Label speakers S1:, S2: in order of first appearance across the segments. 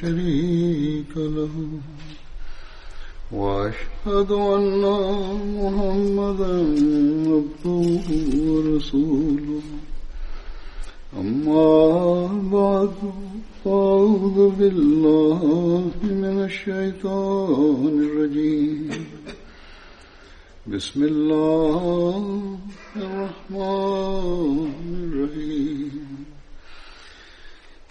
S1: شريك له. وأشهد أن محمدا عبده ورسوله. أما بعد فأعوذ بالله من الشيطان الرجيم. بسم الله الرحمن الرحيم.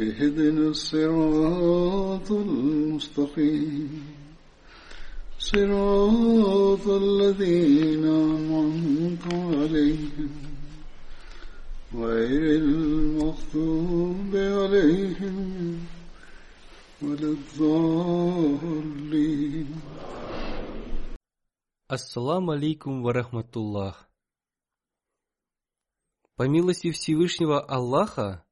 S1: اهدنا الصراط المستقيم صراط الذين أنعمت عليهم غير المغضوب عليهم ولا الضالين
S2: Ассаламу алейкум варахматуллах. По милости Всевышнего Аллаха,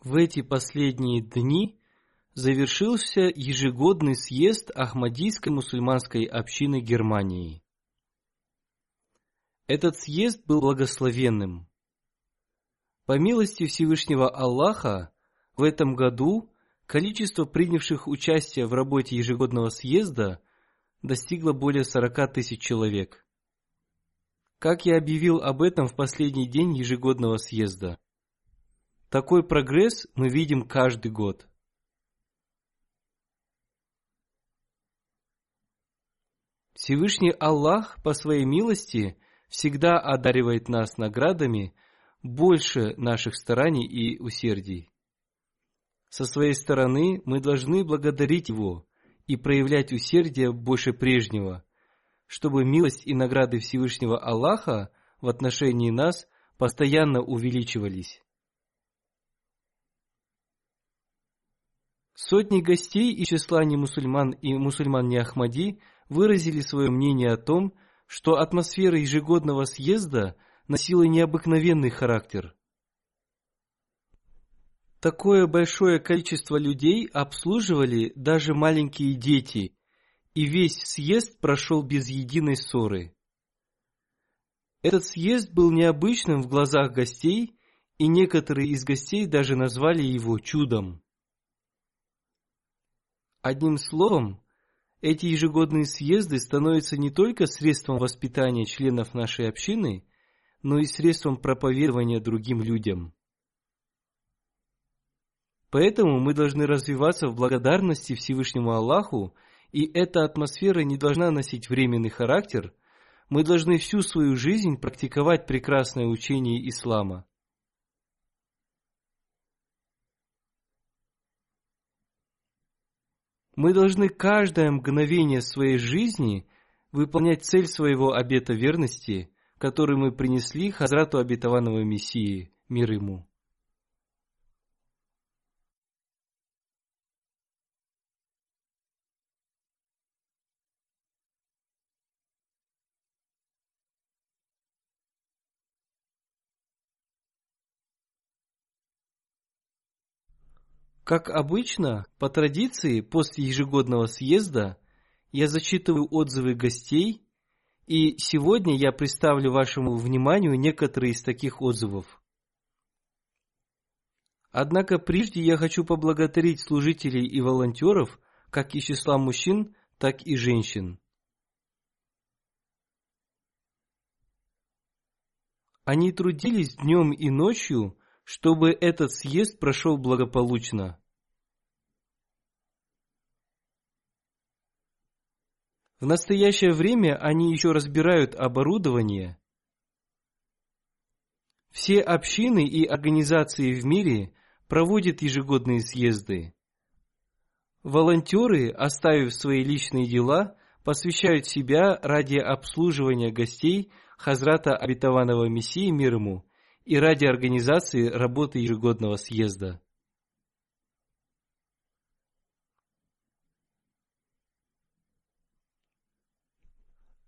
S2: в эти последние дни завершился ежегодный съезд Ахмадийской мусульманской общины Германии. Этот съезд был благословенным. По милости Всевышнего Аллаха, в этом году количество принявших участие в работе ежегодного съезда – достигло более 40 тысяч человек. Как я объявил об этом в последний день ежегодного съезда. Такой прогресс мы видим каждый год. Всевышний Аллах по своей милости всегда одаривает нас наградами больше наших стараний и усердий. Со своей стороны мы должны благодарить Его – и проявлять усердие больше прежнего, чтобы милость и награды Всевышнего Аллаха в отношении нас постоянно увеличивались. Сотни гостей из числа не мусульман и мусульман не Ахмади выразили свое мнение о том, что атмосфера ежегодного съезда носила необыкновенный характер – Такое большое количество людей обслуживали даже маленькие дети, и весь съезд прошел без единой ссоры. Этот съезд был необычным в глазах гостей, и некоторые из гостей даже назвали его чудом. Одним словом, эти ежегодные съезды становятся не только средством воспитания членов нашей общины, но и средством проповедования другим людям. Поэтому мы должны развиваться в благодарности Всевышнему Аллаху, и эта атмосфера не должна носить временный характер. Мы должны всю свою жизнь практиковать прекрасное учение ислама. Мы должны каждое мгновение своей жизни выполнять цель своего обета верности, который мы принесли Хазрату обетованного Мессии, мир ему. Как обычно, по традиции, после ежегодного съезда я зачитываю отзывы гостей, и сегодня я представлю вашему вниманию некоторые из таких отзывов. Однако прежде я хочу поблагодарить служителей и волонтеров, как из числа мужчин, так и женщин. Они трудились днем и ночью, чтобы этот съезд прошел благополучно. В настоящее время они еще разбирают оборудование. Все общины и организации в мире проводят ежегодные съезды. Волонтеры, оставив свои личные дела, посвящают себя ради обслуживания гостей Хазрата Обетованного Мессии мир ему и ради организации работы ежегодного съезда.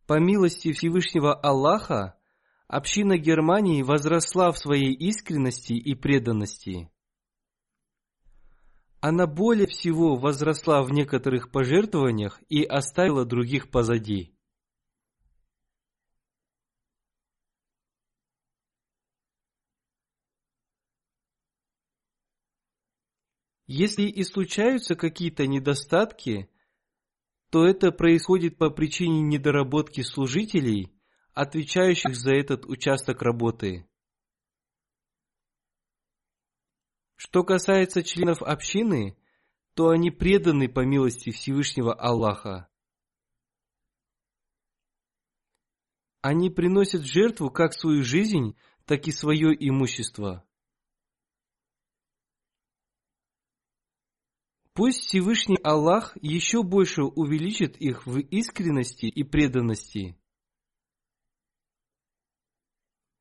S2: По милости Всевышнего Аллаха, община Германии возросла в своей искренности и преданности. Она более всего возросла в некоторых пожертвованиях и оставила других позади. Если и случаются какие-то недостатки, то это происходит по причине недоработки служителей, отвечающих за этот участок работы. Что касается членов общины, то они преданы по милости Всевышнего Аллаха. Они приносят жертву как свою жизнь, так и свое имущество. Пусть Всевышний Аллах еще больше увеличит их в искренности и преданности.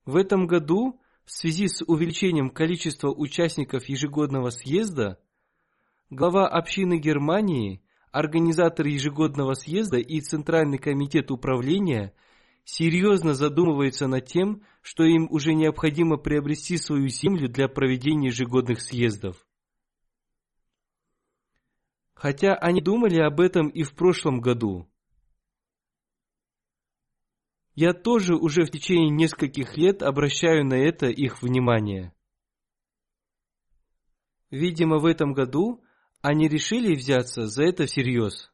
S2: В этом году, в связи с увеличением количества участников ежегодного съезда, глава общины Германии, организатор ежегодного съезда и Центральный комитет управления серьезно задумываются над тем, что им уже необходимо приобрести свою землю для проведения ежегодных съездов. Хотя они думали об этом и в прошлом году. Я тоже уже в течение нескольких лет обращаю на это их внимание. Видимо, в этом году они решили взяться за это всерьез.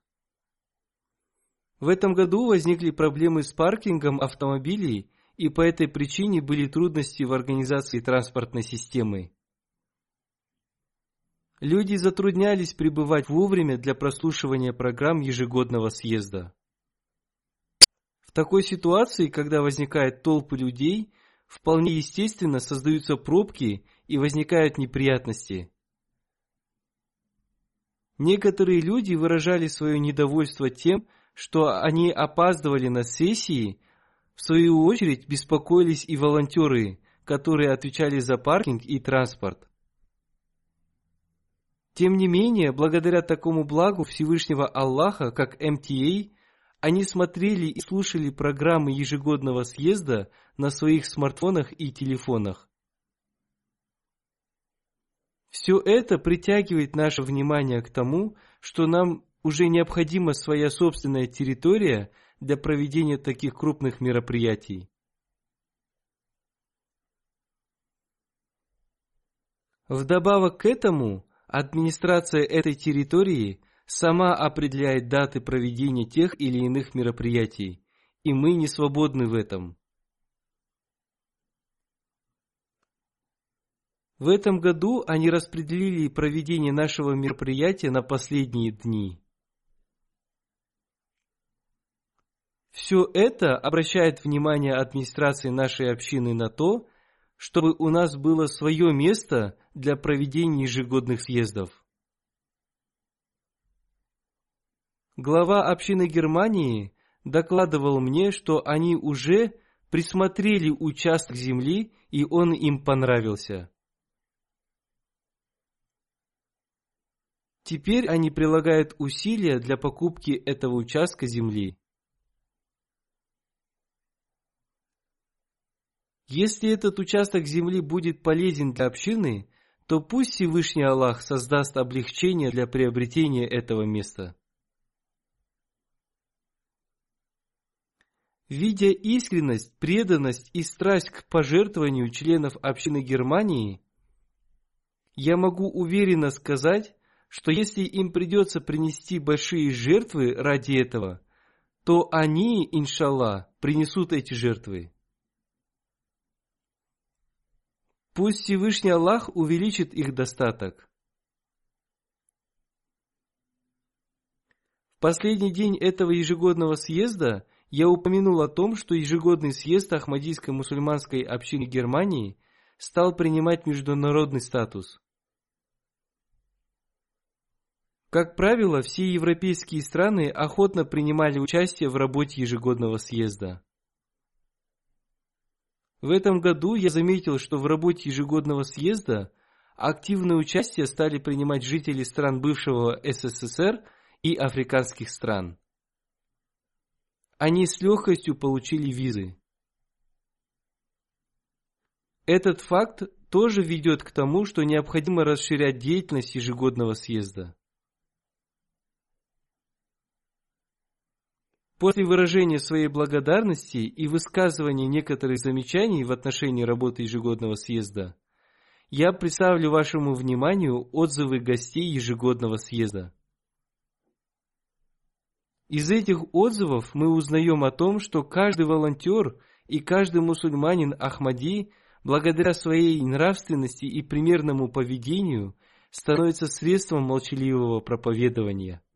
S2: В этом году возникли проблемы с паркингом автомобилей, и по этой причине были трудности в организации транспортной системы. Люди затруднялись пребывать вовремя для прослушивания программ ежегодного съезда. В такой ситуации, когда возникают толпы людей, вполне естественно создаются пробки и возникают неприятности. Некоторые люди выражали свое недовольство тем, что они опаздывали на сессии, в свою очередь беспокоились и волонтеры, которые отвечали за паркинг и транспорт. Тем не менее, благодаря такому благу Всевышнего Аллаха, как МТА, они смотрели и слушали программы ежегодного съезда на своих смартфонах и телефонах. Все это притягивает наше внимание к тому, что нам уже необходима своя собственная территория для проведения таких крупных мероприятий. Вдобавок к этому, Администрация этой территории сама определяет даты проведения тех или иных мероприятий, и мы не свободны в этом. В этом году они распределили проведение нашего мероприятия на последние дни. Все это обращает внимание администрации нашей общины на то, чтобы у нас было свое место для проведения ежегодных съездов. Глава общины Германии докладывал мне, что они уже присмотрели участок земли, и он им понравился. Теперь они прилагают усилия для покупки этого участка земли. Если этот участок земли будет полезен для общины, то пусть Всевышний Аллах создаст облегчение для приобретения этого места. Видя искренность, преданность и страсть к пожертвованию членов общины Германии, я могу уверенно сказать, что если им придется принести большие жертвы ради этого, то они, иншаллах, принесут эти жертвы. Пусть Всевышний Аллах увеличит их достаток. В последний день этого ежегодного съезда я упомянул о том, что ежегодный съезд Ахмадийской мусульманской общины Германии стал принимать международный статус. Как правило, все европейские страны охотно принимали участие в работе ежегодного съезда. В этом году я заметил, что в работе ежегодного съезда активное участие стали принимать жители стран бывшего СССР и африканских стран. Они с легкостью получили визы. Этот факт тоже ведет к тому, что необходимо расширять деятельность ежегодного съезда. После выражения своей благодарности и высказывания некоторых замечаний в отношении работы ежегодного съезда, я представлю вашему вниманию отзывы гостей ежегодного съезда. Из этих отзывов мы узнаем о том, что каждый волонтер и каждый мусульманин Ахмади, благодаря своей нравственности и примерному поведению, становится средством молчаливого проповедования –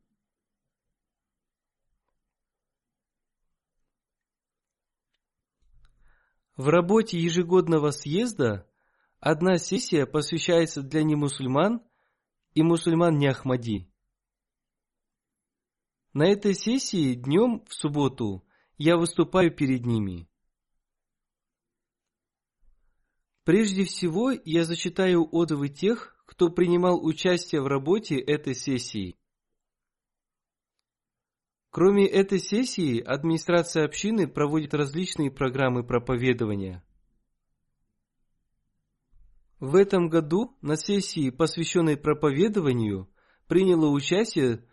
S2: В работе ежегодного съезда одна сессия посвящается для немусульман и мусульман не Ахмади. На этой сессии днем в субботу я выступаю перед ними. Прежде всего я зачитаю отзывы тех, кто принимал участие в работе этой сессии. Кроме этой сессии, администрация общины проводит различные программы проповедования. В этом году на сессии, посвященной проповедованию, приняло участие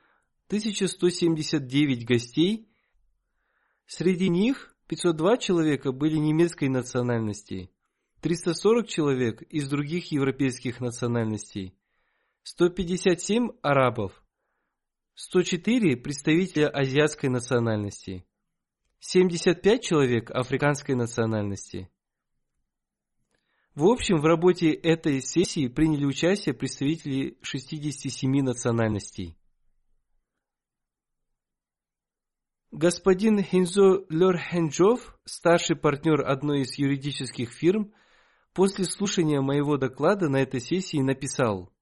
S2: 1179 гостей. Среди них 502 человека были немецкой национальности, 340 человек из других европейских национальностей, 157 арабов – 104 представителя азиатской национальности, 75 человек африканской национальности. В общем, в работе этой сессии приняли участие представители 67 национальностей. Господин Хинзо Лерхенджов, старший партнер одной из юридических фирм, после слушания моего доклада на этой сессии написал –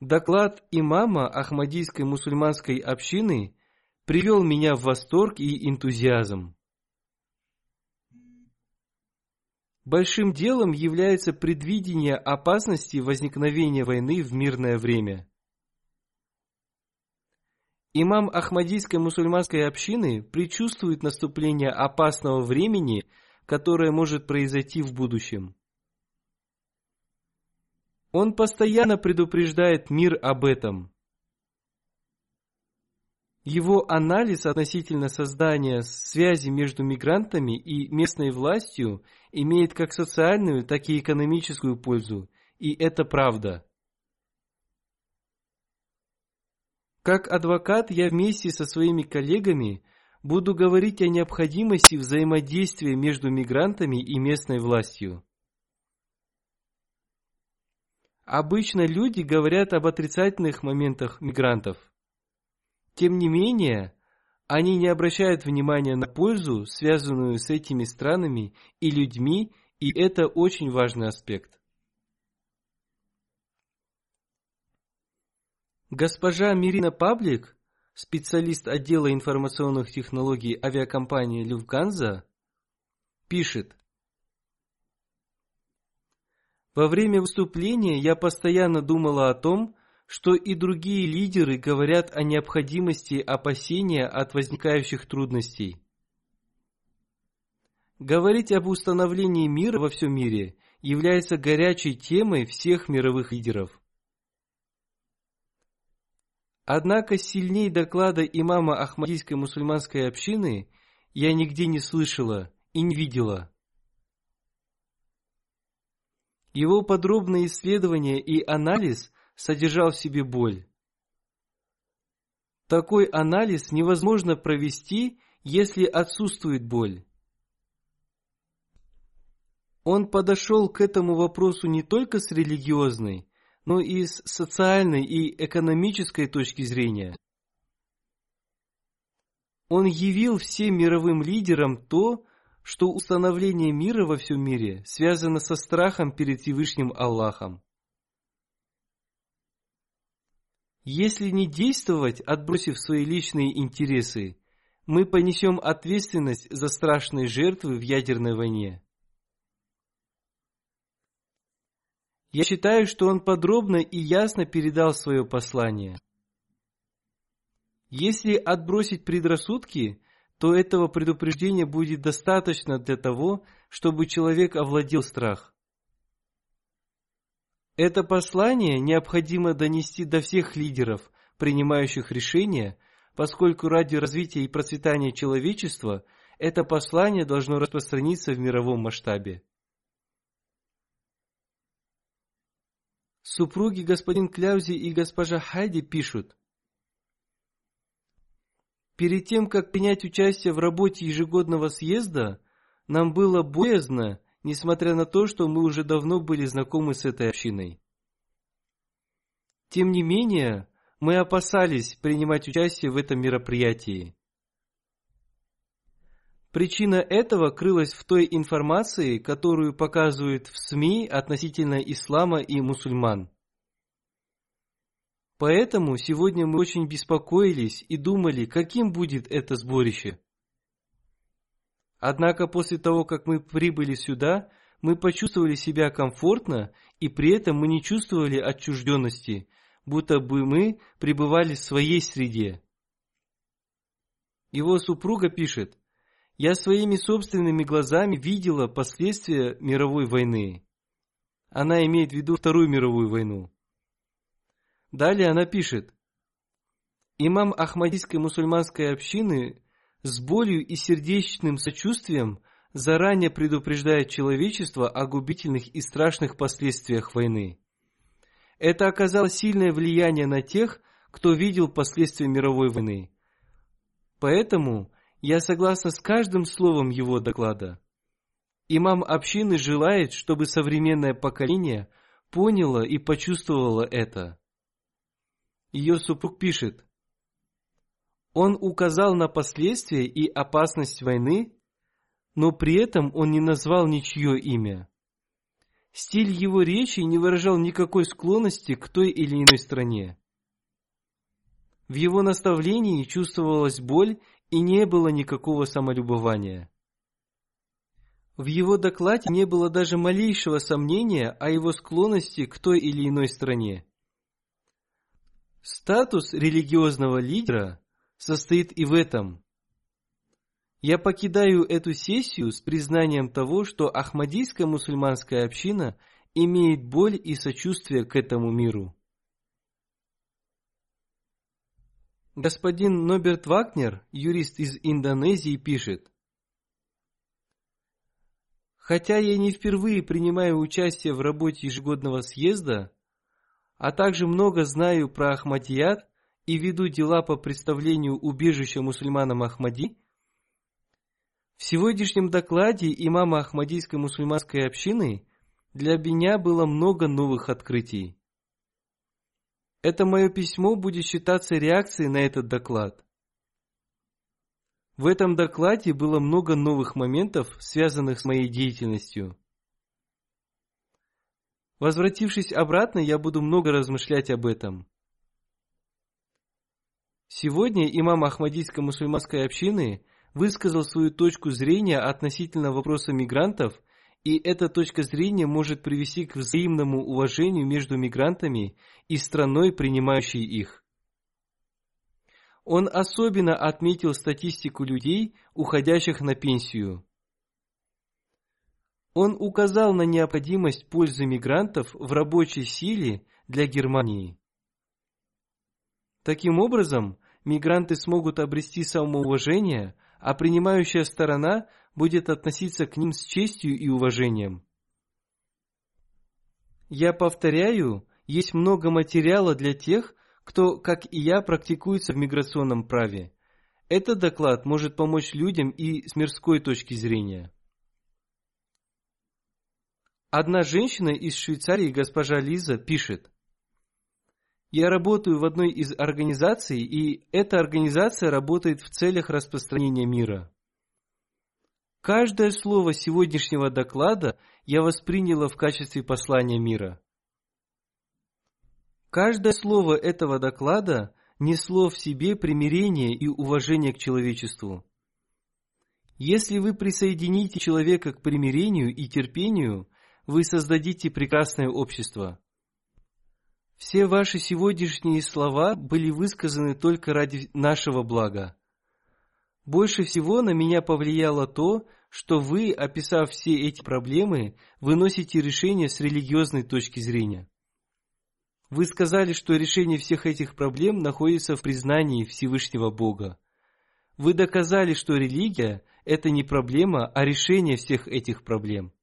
S2: Доклад имама Ахмадийской мусульманской общины привел меня в восторг и энтузиазм. Большим делом является предвидение опасности возникновения войны в мирное время. Имам Ахмадийской мусульманской общины предчувствует наступление опасного времени, которое может произойти в будущем. Он постоянно предупреждает мир об этом. Его анализ относительно создания связи между мигрантами и местной властью имеет как социальную, так и экономическую пользу, и это правда. Как адвокат я вместе со своими коллегами буду говорить о необходимости взаимодействия между мигрантами и местной властью. Обычно люди говорят об отрицательных моментах мигрантов. Тем не менее, они не обращают внимания на пользу, связанную с этими странами и людьми, и это очень важный аспект. Госпожа Мирина Паблик, специалист отдела информационных технологий авиакомпании Люфганза, пишет, во время выступления я постоянно думала о том, что и другие лидеры говорят о необходимости опасения от возникающих трудностей. Говорить об установлении мира во всем мире является горячей темой всех мировых лидеров. Однако сильней доклада имама Ахмадийской мусульманской общины я нигде не слышала и не видела – его подробное исследование и анализ содержал в себе боль. Такой анализ невозможно провести, если отсутствует боль. Он подошел к этому вопросу не только с религиозной, но и с социальной и экономической точки зрения. Он явил всем мировым лидерам то, что установление мира во всем мире связано со страхом перед Всевышним Аллахом. Если не действовать, отбросив свои личные интересы, мы понесем ответственность за страшные жертвы в ядерной войне. Я считаю, что он подробно и ясно передал свое послание. Если отбросить предрассудки, то этого предупреждения будет достаточно для того, чтобы человек овладел страх. Это послание необходимо донести до всех лидеров, принимающих решения, поскольку ради развития и процветания человечества это послание должно распространиться в мировом масштабе. Супруги господин Кляузи и госпожа Хайди пишут, Перед тем, как принять участие в работе ежегодного съезда, нам было боязно, несмотря на то, что мы уже давно были знакомы с этой общиной. Тем не менее, мы опасались принимать участие в этом мероприятии. Причина этого крылась в той информации, которую показывают в СМИ относительно ислама и мусульман. Поэтому сегодня мы очень беспокоились и думали, каким будет это сборище. Однако после того, как мы прибыли сюда, мы почувствовали себя комфортно, и при этом мы не чувствовали отчужденности, будто бы мы пребывали в своей среде. Его супруга пишет, «Я своими собственными глазами видела последствия мировой войны». Она имеет в виду Вторую мировую войну. Далее она пишет, «Имам Ахмадийской мусульманской общины с болью и сердечным сочувствием заранее предупреждает человечество о губительных и страшных последствиях войны. Это оказало сильное влияние на тех, кто видел последствия мировой войны. Поэтому я согласна с каждым словом его доклада. Имам общины желает, чтобы современное поколение поняло и почувствовало это ее супруг пишет, он указал на последствия и опасность войны, но при этом он не назвал ничье имя. Стиль его речи не выражал никакой склонности к той или иной стране. В его наставлении чувствовалась боль и не было никакого самолюбования. В его докладе не было даже малейшего сомнения о его склонности к той или иной стране. Статус религиозного лидера состоит и в этом. Я покидаю эту сессию с признанием того, что Ахмадийская мусульманская община имеет боль и сочувствие к этому миру. Господин Ноберт Вагнер, юрист из Индонезии, пишет, Хотя я не впервые принимаю участие в работе ежегодного съезда, а также много знаю про Ахмадият и веду дела по представлению убежища мусульманам Ахмади, в сегодняшнем докладе имама Ахмадийской мусульманской общины для меня было много новых открытий. Это мое письмо будет считаться реакцией на этот доклад. В этом докладе было много новых моментов, связанных с моей деятельностью. Возвратившись обратно, я буду много размышлять об этом. Сегодня имам Ахмадийской мусульманской общины высказал свою точку зрения относительно вопроса мигрантов, и эта точка зрения может привести к взаимному уважению между мигрантами и страной, принимающей их. Он особенно отметил статистику людей, уходящих на пенсию. Он указал на необходимость пользы мигрантов в рабочей силе для Германии. Таким образом, мигранты смогут обрести самоуважение, а принимающая сторона будет относиться к ним с честью и уважением. Я повторяю, есть много материала для тех, кто, как и я, практикуется в миграционном праве. Этот доклад может помочь людям и с мирской точки зрения. Одна женщина из Швейцарии, госпожа Лиза, пишет. Я работаю в одной из организаций, и эта организация работает в целях распространения мира. Каждое слово сегодняшнего доклада я восприняла в качестве послания мира. Каждое слово этого доклада несло в себе примирение и уважение к человечеству. Если вы присоедините человека к примирению и терпению, вы создадите прекрасное общество. Все ваши сегодняшние слова были высказаны только ради нашего блага. Больше всего на меня повлияло то, что вы, описав все эти проблемы, выносите решение с религиозной точки зрения. Вы сказали, что решение всех этих проблем находится в признании Всевышнего Бога. Вы доказали, что религия – это не проблема, а решение всех этих проблем.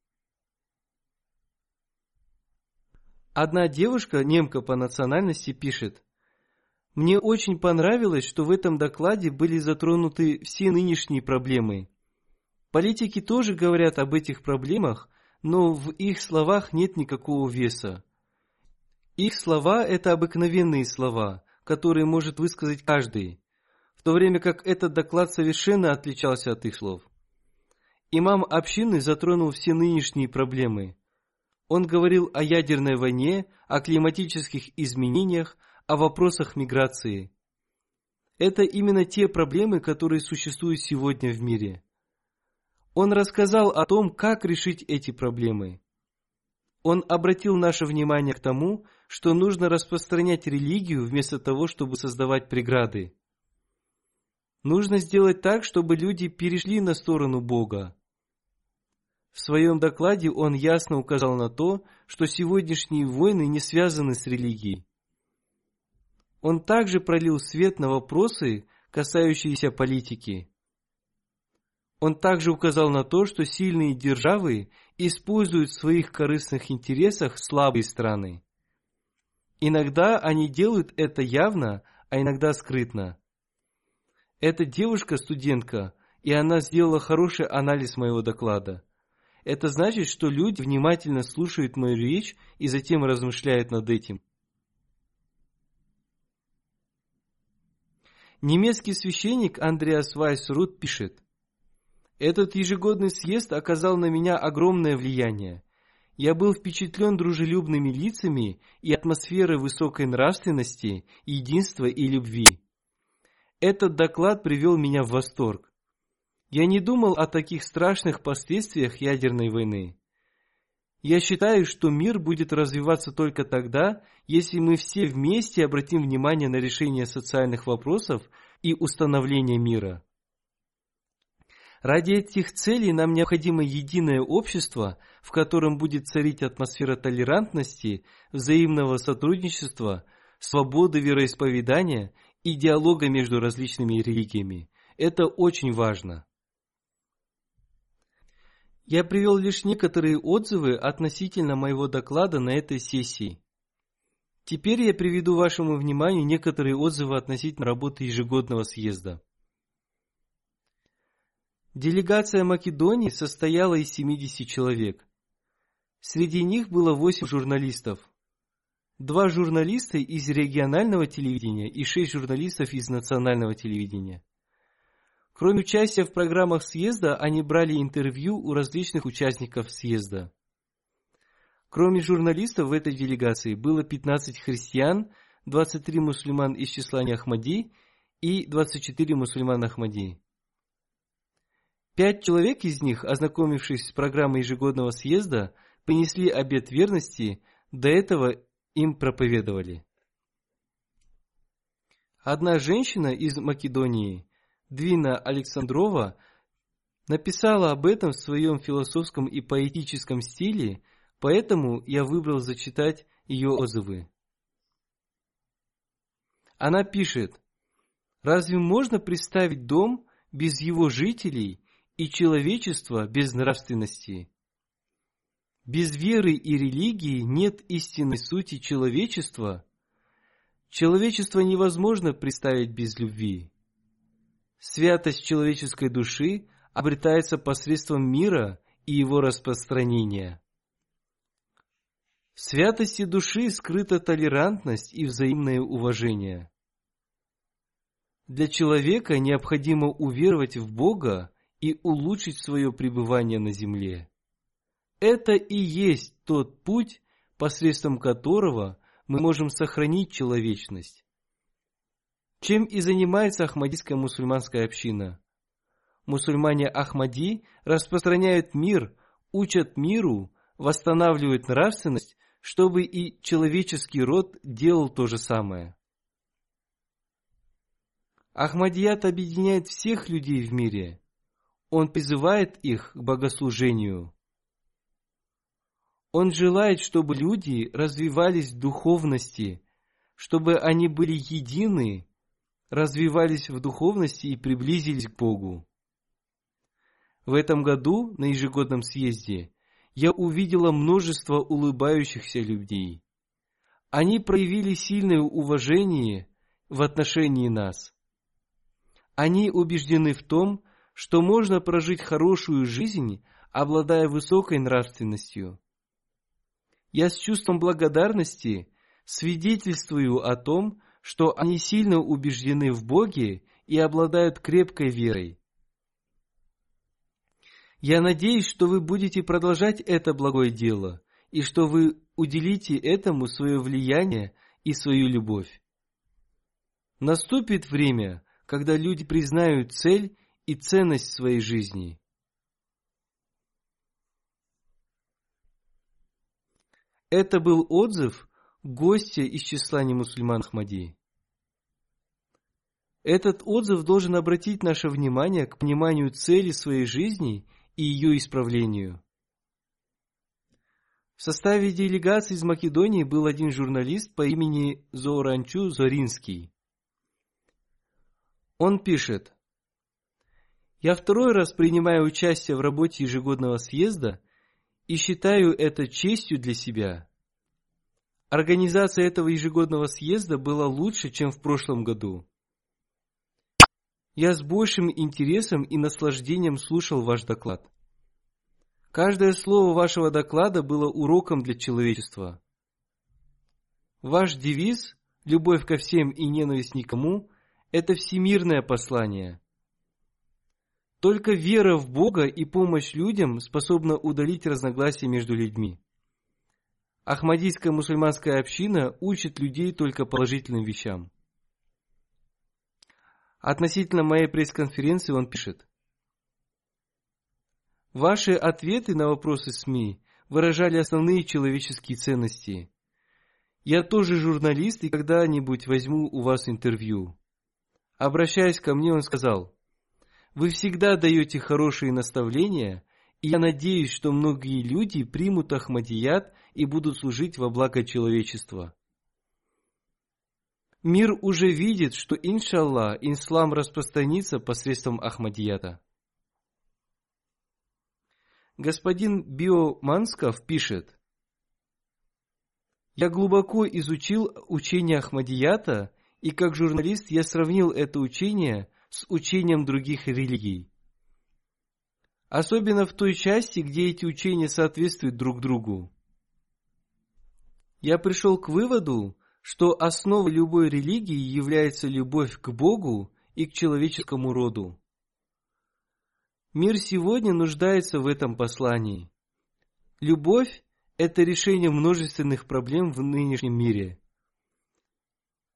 S2: Одна девушка, немка по национальности, пишет, «Мне очень понравилось, что в этом докладе были затронуты все нынешние проблемы. Политики тоже говорят об этих проблемах, но в их словах нет никакого веса. Их слова – это обыкновенные слова, которые может высказать каждый, в то время как этот доклад совершенно отличался от их слов. Имам общины затронул все нынешние проблемы – он говорил о ядерной войне, о климатических изменениях, о вопросах миграции. Это именно те проблемы, которые существуют сегодня в мире. Он рассказал о том, как решить эти проблемы. Он обратил наше внимание к тому, что нужно распространять религию вместо того, чтобы создавать преграды. Нужно сделать так, чтобы люди перешли на сторону Бога. В своем докладе он ясно указал на то, что сегодняшние войны не связаны с религией. Он также пролил свет на вопросы, касающиеся политики. Он также указал на то, что сильные державы используют в своих корыстных интересах слабые страны. Иногда они делают это явно, а иногда скрытно. Эта девушка-студентка, и она сделала хороший анализ моего доклада – это значит, что люди внимательно слушают мою речь и затем размышляют над этим. Немецкий священник Андреас Вайсрут пишет, «Этот ежегодный съезд оказал на меня огромное влияние. Я был впечатлен дружелюбными лицами и атмосферой высокой нравственности, единства и любви. Этот доклад привел меня в восторг. Я не думал о таких страшных последствиях ядерной войны. Я считаю, что мир будет развиваться только тогда, если мы все вместе обратим внимание на решение социальных вопросов и установление мира. Ради этих целей нам необходимо единое общество, в котором будет царить атмосфера толерантности, взаимного сотрудничества, свободы вероисповедания и диалога между различными религиями. Это очень важно. Я привел лишь некоторые отзывы относительно моего доклада на этой сессии. Теперь я приведу вашему вниманию некоторые отзывы относительно работы ежегодного съезда. Делегация Македонии состояла из 70 человек. Среди них было 8 журналистов. Два журналиста из регионального телевидения и 6 журналистов из национального телевидения. Кроме участия в программах съезда, они брали интервью у различных участников съезда. Кроме журналистов в этой делегации было 15 христиан, 23 мусульман из числа Ахмади и 24 мусульман Ахмади. Пять человек из них, ознакомившись с программой ежегодного съезда, принесли обет верности, до этого им проповедовали. Одна женщина из Македонии Двина Александрова написала об этом в своем философском и поэтическом стиле, поэтому я выбрал зачитать ее отзывы. Она пишет, «Разве можно представить дом без его жителей и человечество без нравственности? Без веры и религии нет истинной сути человечества. Человечество невозможно представить без любви. Святость человеческой души обретается посредством мира и его распространения. В святости души скрыта толерантность и взаимное уважение. Для человека необходимо уверовать в Бога и улучшить свое пребывание на земле. Это и есть тот путь, посредством которого мы можем сохранить человечность. Чем и занимается Ахмадийская мусульманская община. Мусульмане Ахмади распространяют мир, учат миру, восстанавливают нравственность, чтобы и человеческий род делал то же самое. Ахмадият объединяет всех людей в мире. Он призывает их к богослужению. Он желает, чтобы люди развивались в духовности, чтобы они были едины, развивались в духовности и приблизились к Богу. В этом году на ежегодном съезде я увидела множество улыбающихся людей. Они проявили сильное уважение в отношении нас. Они убеждены в том, что можно прожить хорошую жизнь, обладая высокой нравственностью. Я с чувством благодарности свидетельствую о том, что они сильно убеждены в Боге и обладают крепкой верой. Я надеюсь, что вы будете продолжать это благое дело, и что вы уделите этому свое влияние и свою любовь. Наступит время, когда люди признают цель и ценность своей жизни. Это был отзыв гостя из числа немусульман Ахмади. Этот отзыв должен обратить наше внимание к пониманию цели своей жизни и ее исправлению. В составе делегации из Македонии был один журналист по имени Зоранчу Зоринский. Он пишет, «Я второй раз принимаю участие в работе ежегодного съезда и считаю это честью для себя. Организация этого ежегодного съезда была лучше, чем в прошлом году. Я с большим интересом и наслаждением слушал ваш доклад. Каждое слово вашего доклада было уроком для человечества. Ваш девиз «Любовь ко всем и ненависть никому» – это всемирное послание. Только вера в Бога и помощь людям способна удалить разногласия между людьми. Ахмадийская мусульманская община учит людей только положительным вещам. Относительно моей пресс-конференции он пишет. Ваши ответы на вопросы СМИ выражали основные человеческие ценности. Я тоже журналист и когда-нибудь возьму у вас интервью. Обращаясь ко мне, он сказал, вы всегда даете хорошие наставления, я надеюсь, что многие люди примут Ахмадият и будут служить во благо человечества. Мир уже видит, что, иншаллах, ислам распространится посредством Ахмадията. Господин Био Мансков пишет, «Я глубоко изучил учение Ахмадията, и как журналист я сравнил это учение с учением других религий. Особенно в той части, где эти учения соответствуют друг другу. Я пришел к выводу, что основой любой религии является любовь к Богу и к человеческому роду. Мир сегодня нуждается в этом послании. Любовь – это решение множественных проблем в нынешнем мире.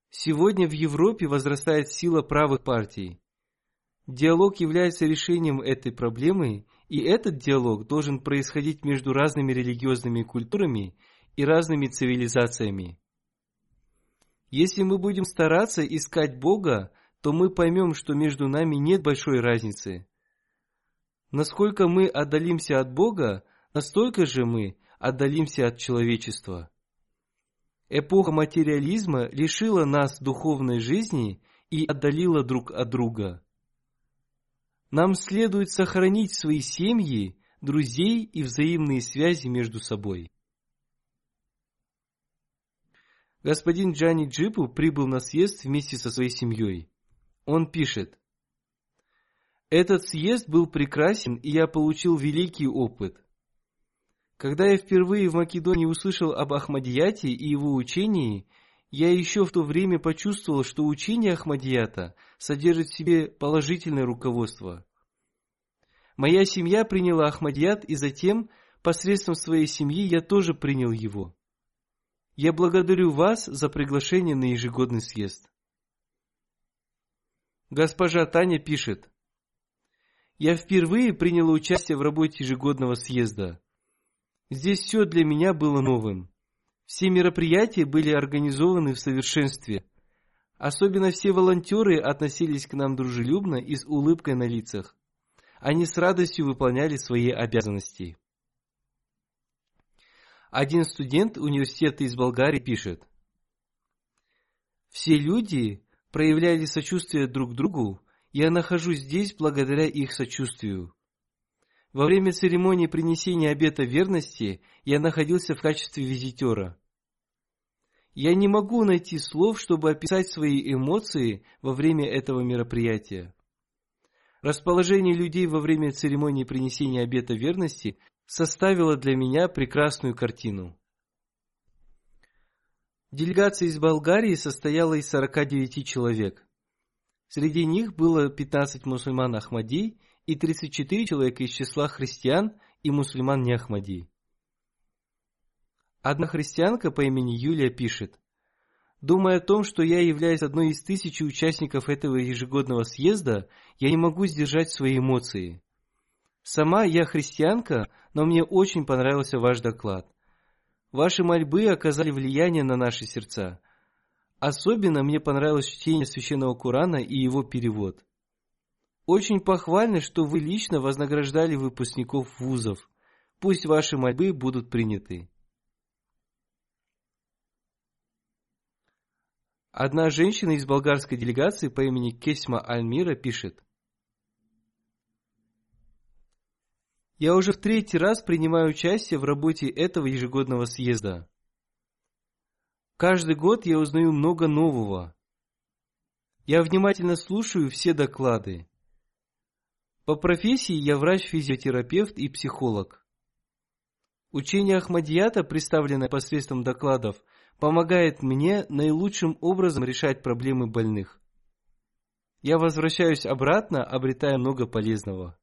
S2: Сегодня в Европе возрастает сила правых партий. Диалог является решением этой проблемы, и этот диалог должен происходить между разными религиозными культурами – и разными цивилизациями. Если мы будем стараться искать Бога, то мы поймем, что между нами нет большой разницы. Насколько мы отдалимся от Бога, настолько же мы отдалимся от человечества. Эпоха материализма лишила нас духовной жизни и отдалила друг от друга. Нам следует сохранить свои семьи, друзей и взаимные связи между собой. Господин Джани Джипу прибыл на съезд вместе со своей семьей. Он пишет, «Этот съезд был прекрасен, и я получил великий опыт. Когда я впервые в Македонии услышал об Ахмадияте и его учении, я еще в то время почувствовал, что учение Ахмадията содержит в себе положительное руководство. Моя семья приняла Ахмадият, и затем, посредством своей семьи, я тоже принял его. Я благодарю вас за приглашение на ежегодный съезд. Госпожа Таня пишет. Я впервые приняла участие в работе ежегодного съезда. Здесь все для меня было новым. Все мероприятия были организованы в совершенстве. Особенно все волонтеры относились к нам дружелюбно и с улыбкой на лицах. Они с радостью выполняли свои обязанности. Один студент университета из Болгарии пишет. Все люди проявляли сочувствие друг другу, я нахожусь здесь благодаря их сочувствию. Во время церемонии принесения обета верности я находился в качестве визитера. Я не могу найти слов, чтобы описать свои эмоции во время этого мероприятия. Расположение людей во время церемонии принесения обета верности составило для меня прекрасную картину. Делегация из Болгарии состояла из 49 человек. Среди них было 15 мусульман Ахмади и 34 человека из числа христиан и мусульман не Ахмади. Одна христианка по имени Юлия пишет, Думая о том, что я являюсь одной из тысячи участников этого ежегодного съезда, я не могу сдержать свои эмоции. Сама я христианка, но мне очень понравился ваш доклад. Ваши мольбы оказали влияние на наши сердца. Особенно мне понравилось чтение Священного Корана и его перевод. Очень похвально, что вы лично вознаграждали выпускников вузов. Пусть ваши мольбы будут приняты. Одна женщина из болгарской делегации по имени Кесма Альмира пишет. Я уже в третий раз принимаю участие в работе этого ежегодного съезда. Каждый год я узнаю много нового. Я внимательно слушаю все доклады. По профессии я врач-физиотерапевт и психолог. Учение Ахмадията, представленное посредством докладов, помогает мне наилучшим образом решать проблемы больных. Я возвращаюсь обратно, обретая много полезного.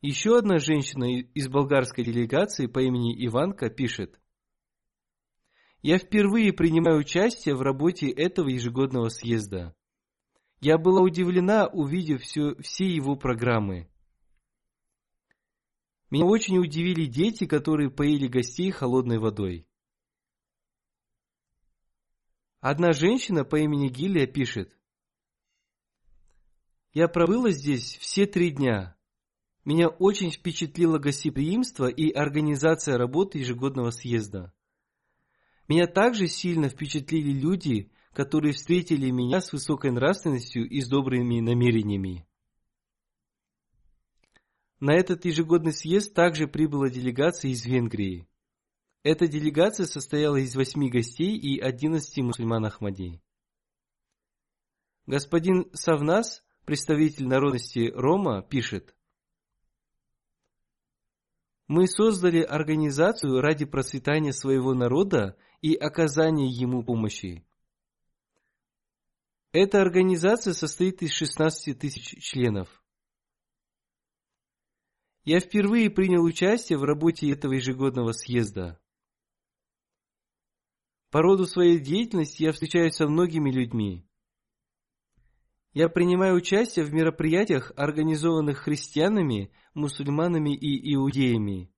S2: Еще одна женщина из болгарской делегации по имени Иванка пишет – я впервые принимаю участие в работе этого ежегодного съезда. Я была удивлена, увидев все, все его программы. Меня очень удивили дети, которые поили гостей холодной водой. Одна женщина по имени Гилия пишет. Я пробыла здесь все три дня. Меня очень впечатлило гостеприимство и организация работы ежегодного съезда. Меня также сильно впечатлили люди, которые встретили меня с высокой нравственностью и с добрыми намерениями. На этот ежегодный съезд также прибыла делегация из Венгрии. Эта делегация состояла из восьми гостей и одиннадцати мусульман Ахмадей. Господин Савнас, представитель народности Рома, пишет, мы создали организацию ради процветания своего народа и оказания ему помощи. Эта организация состоит из 16 тысяч членов. Я впервые принял участие в работе этого ежегодного съезда. По роду своей деятельности я встречаюсь со многими людьми. Я принимаю участие в мероприятиях, организованных христианами, мусульманами и иудеями.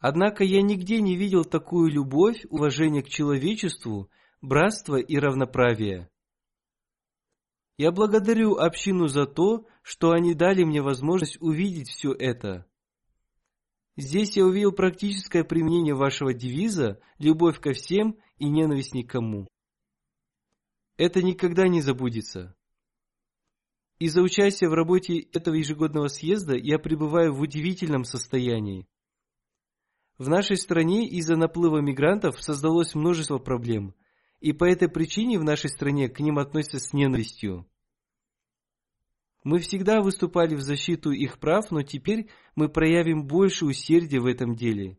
S2: Однако я нигде не видел такую любовь, уважение к человечеству, братство и равноправие. Я благодарю общину за то, что они дали мне возможность увидеть все это. Здесь я увидел практическое применение вашего девиза «Любовь ко всем и ненависть никому». Это никогда не забудется. Из-за участия в работе этого ежегодного съезда я пребываю в удивительном состоянии. В нашей стране из-за наплыва мигрантов создалось множество проблем, и по этой причине в нашей стране к ним относятся с ненавистью. Мы всегда выступали в защиту их прав, но теперь мы проявим больше усердия в этом деле.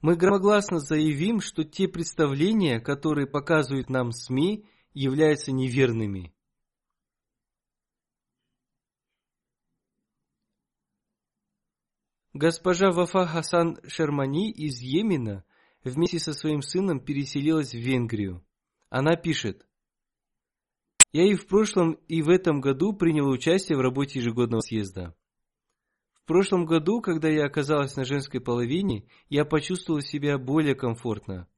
S2: Мы громогласно заявим, что те представления, которые показывают нам СМИ, являются неверными. Госпожа Вафа Хасан Шермани из Йемена вместе со своим сыном переселилась в Венгрию. Она пишет, «Я и в прошлом, и в этом году приняла участие в работе ежегодного съезда. В прошлом году, когда я оказалась на женской половине, я почувствовала себя более комфортно.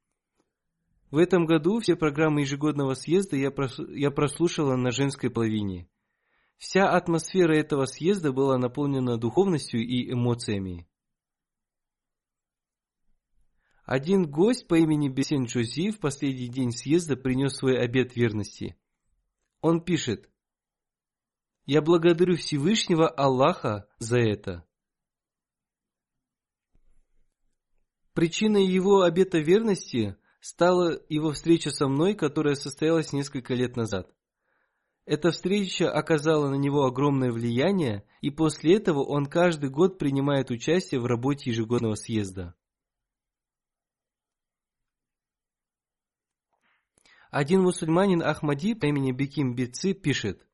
S2: В этом году все программы ежегодного съезда я прослушала на женской половине. Вся атмосфера этого съезда была наполнена духовностью и эмоциями. Один гость по имени Бесен Джози в последний день съезда принес свой обет верности. Он пишет, «Я благодарю Всевышнего Аллаха за это». Причиной его обета верности стала его встреча со мной, которая состоялась несколько лет назад. Эта встреча оказала на него огромное влияние, и после этого он каждый год принимает участие в работе ежегодного съезда. Один мусульманин Ахмади по имени Беким Бици пишет,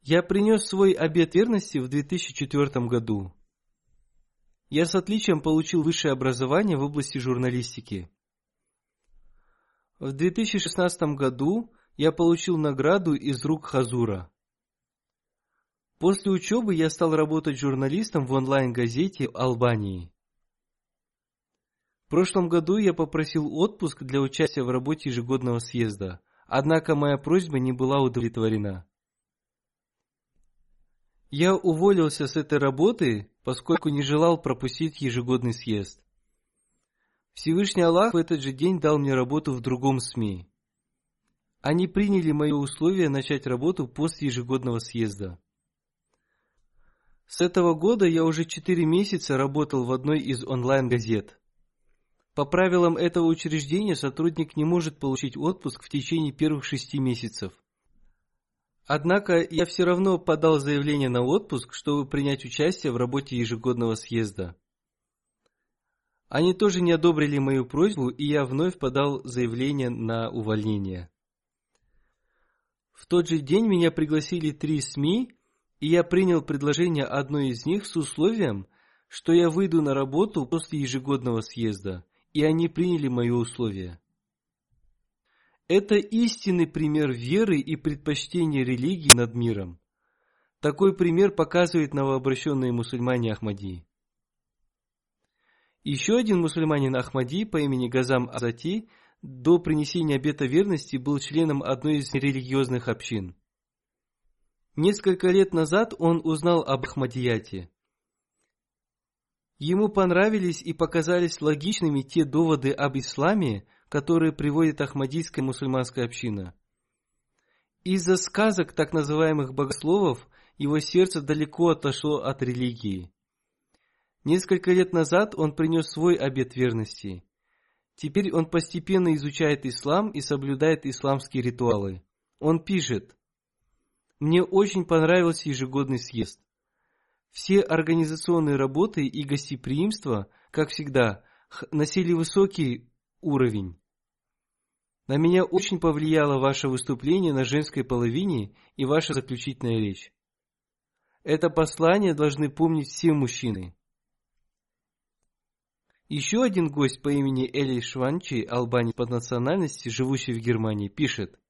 S2: «Я принес свой обет верности в 2004 году. Я с отличием получил высшее образование в области журналистики. В 2016 году я получил награду из рук Хазура. После учебы я стал работать журналистом в онлайн-газете Албании. Прошлом году я попросил отпуск для участия в работе ежегодного съезда, однако моя просьба не была удовлетворена. Я уволился с этой работы, поскольку не желал пропустить ежегодный съезд. Всевышний Аллах в этот же день дал мне работу в другом СМИ. Они приняли мое условие начать работу после ежегодного съезда. С этого года я уже четыре месяца работал в одной из онлайн-газет. По правилам этого учреждения сотрудник не может получить отпуск в течение первых шести месяцев. Однако я все равно подал заявление на отпуск, чтобы принять участие в работе ежегодного съезда. Они тоже не одобрили мою просьбу, и я вновь подал заявление на увольнение. В тот же день меня пригласили три СМИ, и я принял предложение одной из них с условием, что я выйду на работу после ежегодного съезда, и они приняли мое условие. Это истинный пример веры и предпочтения религии над миром. Такой пример показывает новообращенные мусульмане Ахмадии. Еще один мусульманин Ахмади по имени Газам Азати – до принесения обета верности был членом одной из религиозных общин. Несколько лет назад он узнал об Ахмадияте. Ему понравились и показались логичными те доводы об исламе, которые приводит Ахмадийская мусульманская община. Из-за сказок так называемых богословов его сердце далеко отошло от религии. Несколько лет назад он принес свой обет верности. Теперь он постепенно изучает ислам и соблюдает исламские ритуалы. Он пишет, «Мне очень понравился ежегодный съезд. Все организационные работы и гостеприимство, как всегда, носили высокий уровень. На меня очень повлияло ваше выступление на женской половине и ваша заключительная речь. Это послание должны помнить все мужчины. Еще один гость по имени Эли Шванчи, албанец по национальности, живущий в Германии, пишет.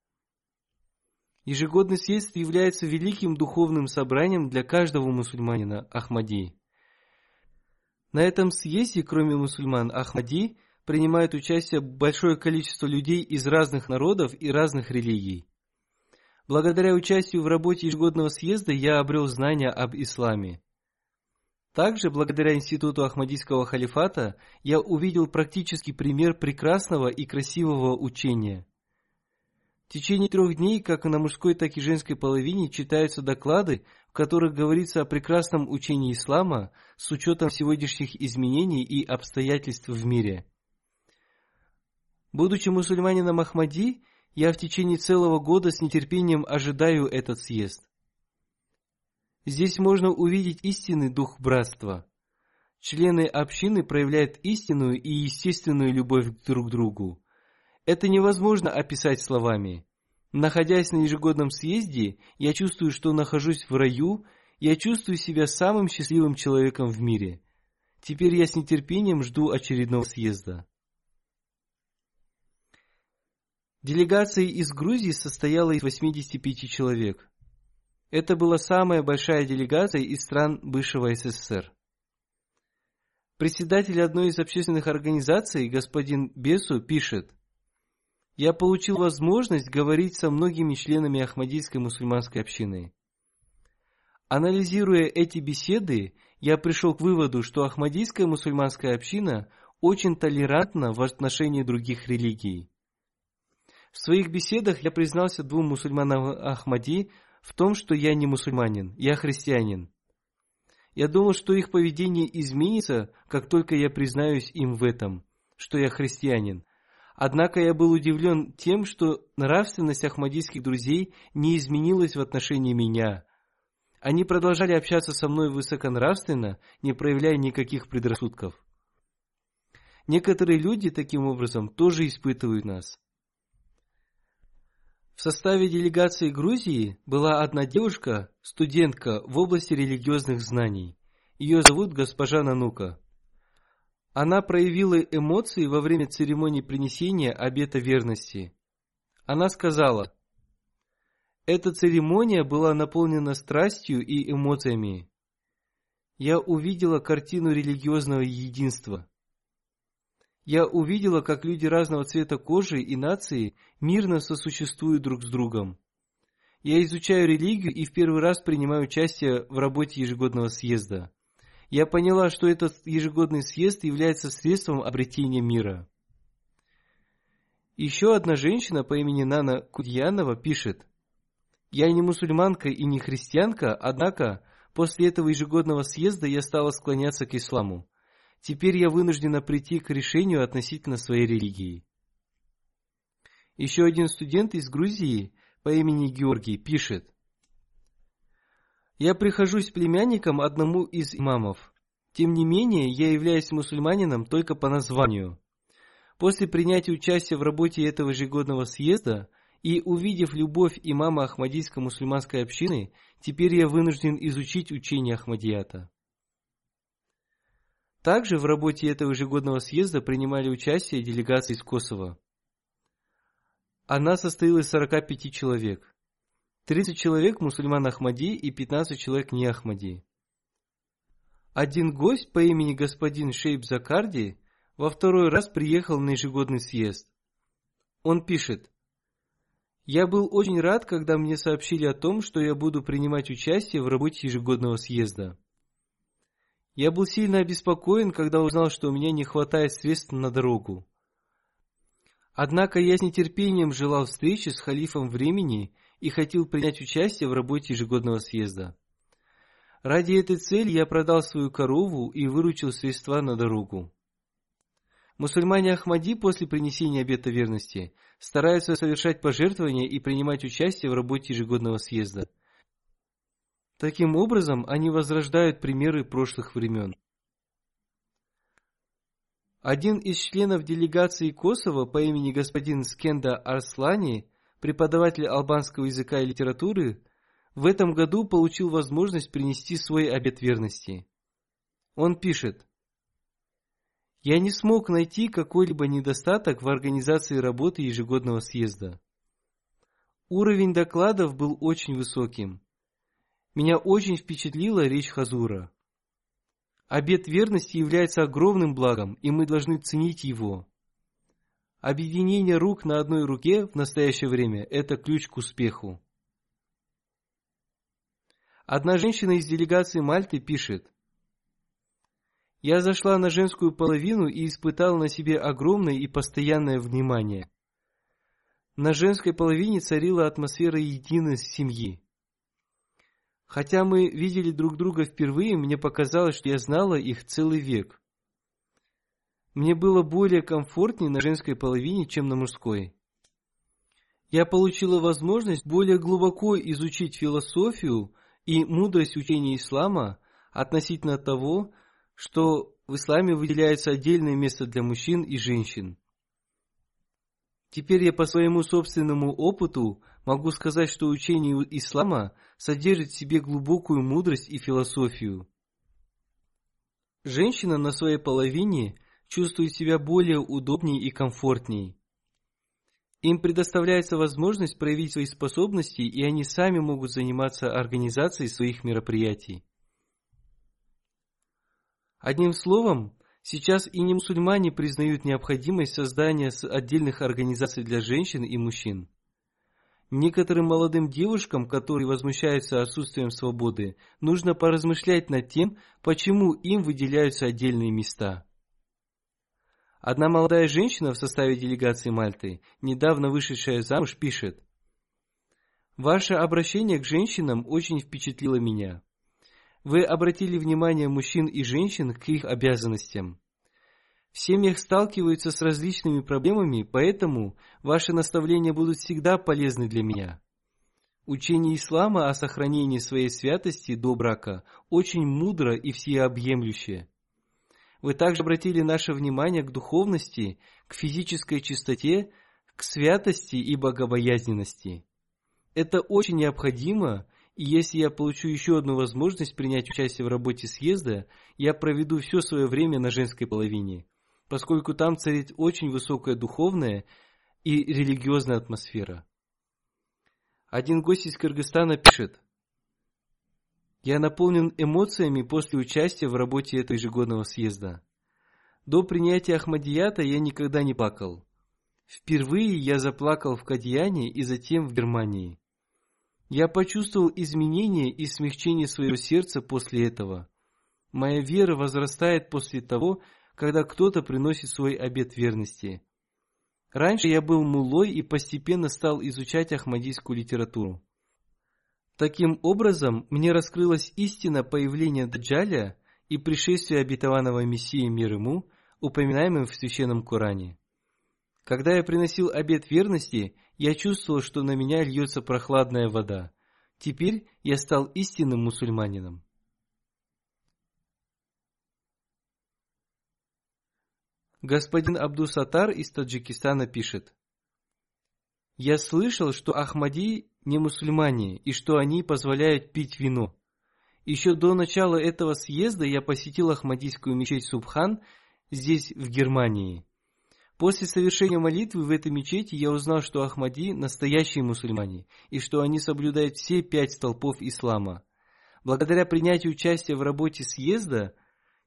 S2: Ежегодный съезд является великим духовным собранием для каждого мусульманина Ахмади. На этом съезде, кроме мусульман Ахмади, принимает участие большое количество людей из разных народов и разных религий. Благодаря участию в работе ежегодного съезда я обрел знания об исламе. Также, благодаря Институту Ахмадийского халифата, я увидел практический пример прекрасного и красивого учения. В течение трех дней, как на мужской, так и женской половине, читаются доклады, в которых говорится о прекрасном учении ислама с учетом сегодняшних изменений и обстоятельств в мире. Будучи мусульманином Ахмади, Я в течение целого года с нетерпением ожидаю этот съезд. Здесь можно увидеть истинный дух братства. Члены общины проявляют истинную и естественную любовь друг к другу. Это невозможно описать словами. Находясь на ежегодном съезде, я чувствую, что нахожусь в раю, я чувствую себя самым счастливым человеком в мире. Теперь я с нетерпением жду очередного съезда. Делегация из Грузии состояла из 85 человек. Это была самая большая делегация из стран бывшего СССР. Председатель одной из общественных организаций, господин Бесу, пишет, «Я получил возможность говорить со многими членами Ахмадийской мусульманской общины. Анализируя эти беседы, я пришел к выводу, что Ахмадийская мусульманская община очень толерантна в отношении других религий. В своих беседах я признался двум мусульманам Ахмади в том, что я не мусульманин, я христианин. Я думал, что их поведение изменится, как только я признаюсь им в этом, что я христианин. Однако я был удивлен тем, что нравственность ахмадийских друзей не изменилась в отношении меня. Они продолжали общаться со мной высоконравственно, не проявляя никаких предрассудков. Некоторые люди таким образом тоже испытывают нас. В составе делегации Грузии была одна девушка, студентка в области религиозных знаний. Ее зовут госпожа Нанука. Она проявила эмоции во время церемонии принесения обета верности. Она сказала, «Эта церемония была наполнена страстью и эмоциями. Я увидела картину религиозного единства. Я увидела, как люди разного цвета кожи и нации мирно сосуществуют друг с другом. Я изучаю религию и в первый раз принимаю участие в работе ежегодного съезда. Я поняла, что этот ежегодный съезд является средством обретения мира. Еще одна женщина по имени Нана Кудьянова пишет, «Я не мусульманка и не христианка, однако после этого ежегодного съезда я стала склоняться к исламу. Теперь я вынуждена прийти к решению относительно своей религии. Еще один студент из Грузии по имени Георгий пишет. Я прихожусь племянником одному из имамов. Тем не менее, я являюсь мусульманином только по названию. После принятия участия в работе этого ежегодного съезда и увидев любовь имама Ахмадийской мусульманской общины, теперь я вынужден изучить учение Ахмадията. Также в работе этого ежегодного съезда принимали участие делегации из Косово. Она состояла из 45 человек. 30 человек мусульман Ахмади и 15 человек не Ахмади. Один гость по имени господин Шейб Закарди во второй раз приехал на ежегодный съезд. Он пишет, «Я был очень рад, когда мне сообщили о том, что я буду принимать участие в работе ежегодного съезда. Я был сильно обеспокоен, когда узнал, что у меня не хватает средств на дорогу. Однако я с нетерпением желал встречи с халифом времени и хотел принять участие в работе ежегодного съезда. Ради этой цели я продал свою корову и выручил средства на дорогу. Мусульмане Ахмади после принесения обета верности стараются совершать пожертвования и принимать участие в работе ежегодного съезда – Таким образом, они возрождают примеры прошлых времен. Один из членов делегации Косово по имени господин Скенда Арслани, преподаватель албанского языка и литературы, в этом году получил возможность принести свой обет верности. Он пишет, «Я не смог найти какой-либо недостаток в организации работы ежегодного съезда. Уровень докладов был очень высоким. Меня очень впечатлила речь Хазура. Обет верности является огромным благом, и мы должны ценить его. Объединение рук на одной руке в настоящее время – это ключ к успеху. Одна женщина из делегации Мальты пишет, «Я зашла на женскую половину и испытала на себе огромное и постоянное внимание. На женской половине царила атмосфера единой семьи. Хотя мы видели друг друга впервые, мне показалось, что я знала их целый век. Мне было более комфортнее на женской половине, чем на мужской. я получила возможность более глубоко изучить философию и мудрость учения ислама относительно того, что в исламе выделяется отдельное место для мужчин и женщин. Теперь я по своему собственному опыту могу сказать, что учение ислама содержит в себе глубокую мудрость и философию. Женщина на своей половине чувствует себя более удобнее и комфортнее. Им предоставляется возможность проявить свои способности, и они сами могут заниматься организацией своих мероприятий. Одним словом, сейчас и не мусульмане признают необходимость создания отдельных организаций для женщин и мужчин. Некоторым молодым девушкам, которые возмущаются отсутствием свободы, нужно поразмышлять над тем, почему им выделяются отдельные места. Одна молодая женщина в составе делегации Мальты, недавно вышедшая замуж, пишет, «Ваше обращение к женщинам очень впечатлило меня. Вы обратили внимание мужчин и женщин к их обязанностям. В семьях сталкиваются с различными проблемами, поэтому ваши наставления будут всегда полезны для меня. Учение ислама о сохранении своей святости до брака очень мудро и всеобъемлющее. Вы также обратили наше внимание к духовности, к физической чистоте, к святости и богобоязненности. Это очень необходимо и если я получу еще одну возможность принять участие в работе съезда, я проведу все свое время на женской половине, поскольку там царит очень высокая духовная и религиозная атмосфера. Один гость из Кыргызстана пишет, «Я наполнен эмоциями после участия в работе этого ежегодного съезда. До принятия Ахмадията я никогда не плакал. Впервые я заплакал в Кадьяне и затем в Германии. Я почувствовал изменение и смягчение своего сердца после этого. Моя вера возрастает после того, когда кто-то приносит свой обет верности. Раньше я был мулой и постепенно стал изучать ахмадийскую литературу. Таким образом, мне раскрылась истина появления Даджаля и пришествия обетованного Мессии мир ему, упоминаемым в Священном Коране. Когда я приносил обет верности, я чувствовал, что на меня льется прохладная вода. Теперь я стал истинным мусульманином. Господин Абдусатар из Таджикистана пишет. Я слышал, что Ахмади не мусульмане и что они позволяют пить вино. Еще до начала этого съезда я посетил Ахмадийскую мечеть Субхан здесь, в Германии. После совершения молитвы в этой мечети я узнал, что Ахмади – настоящие мусульмане, и что они соблюдают все пять столпов ислама. Благодаря принятию участия в работе съезда,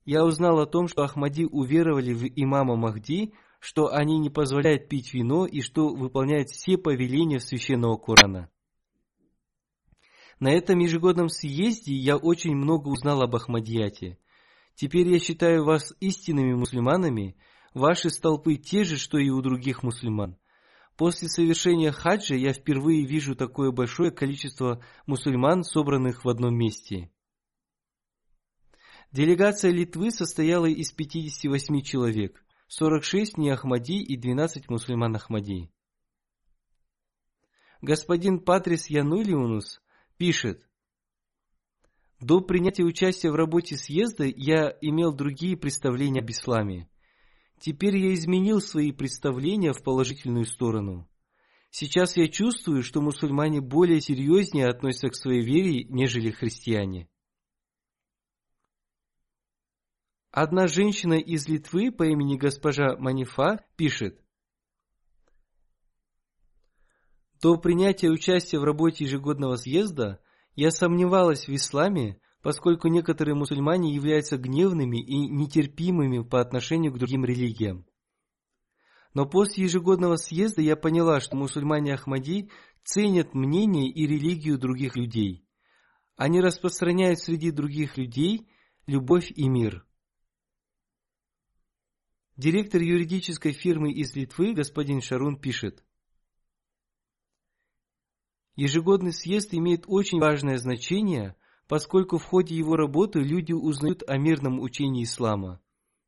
S2: я узнал о том, что Ахмади уверовали в имама Махди, что они не позволяют пить вино и что выполняют все повеления священного Корана. На этом ежегодном съезде я очень много узнал об Ахмадияте. Теперь я считаю вас истинными мусульманами – Ваши столпы те же, что и у других мусульман. После совершения хаджа я впервые вижу такое большое количество мусульман, собранных в одном месте. Делегация Литвы состояла из 58 человек, 46 не Ахмади и 12 мусульман Ахмади. Господин Патрис Янулиунус пишет, до принятия участия в работе съезда я имел другие представления об исламе. Теперь я изменил свои представления в положительную сторону. Сейчас я чувствую, что мусульмане более серьезнее относятся к своей вере, нежели христиане. Одна женщина из Литвы по имени госпожа Манифа пишет, До принятия участия в работе ежегодного съезда я сомневалась в исламе, поскольку некоторые мусульмане являются гневными и нетерпимыми по отношению к другим религиям. Но после ежегодного съезда я поняла, что мусульмане Ахмади ценят мнение и религию других людей. Они распространяют среди других людей любовь и мир. Директор юридической фирмы из Литвы господин Шарун пишет. Ежегодный съезд имеет очень важное значение – поскольку в ходе его работы люди узнают о мирном учении ислама.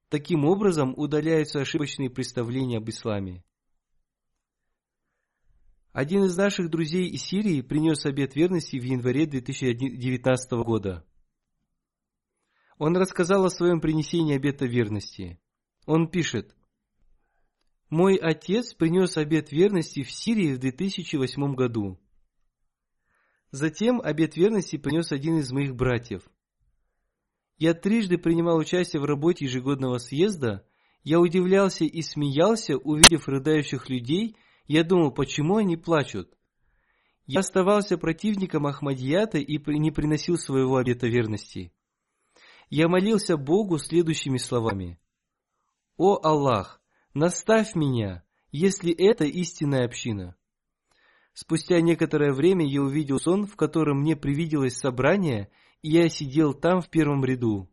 S2: Таким образом удаляются ошибочные представления об исламе. Один из наших друзей из Сирии принес обет верности в январе 2019 года. Он рассказал о своем принесении обета верности. Он пишет, «Мой отец принес обет верности в Сирии в 2008 году. Затем обет верности принес один из моих братьев. Я трижды принимал участие в работе ежегодного съезда. Я удивлялся и смеялся, увидев рыдающих людей. Я думал, почему они плачут. Я оставался противником Ахмадията и не приносил своего обета верности. Я молился Богу следующими словами. «О Аллах, наставь меня, если это истинная община». Спустя некоторое время я увидел сон, в котором мне привиделось собрание, и я сидел там в первом ряду.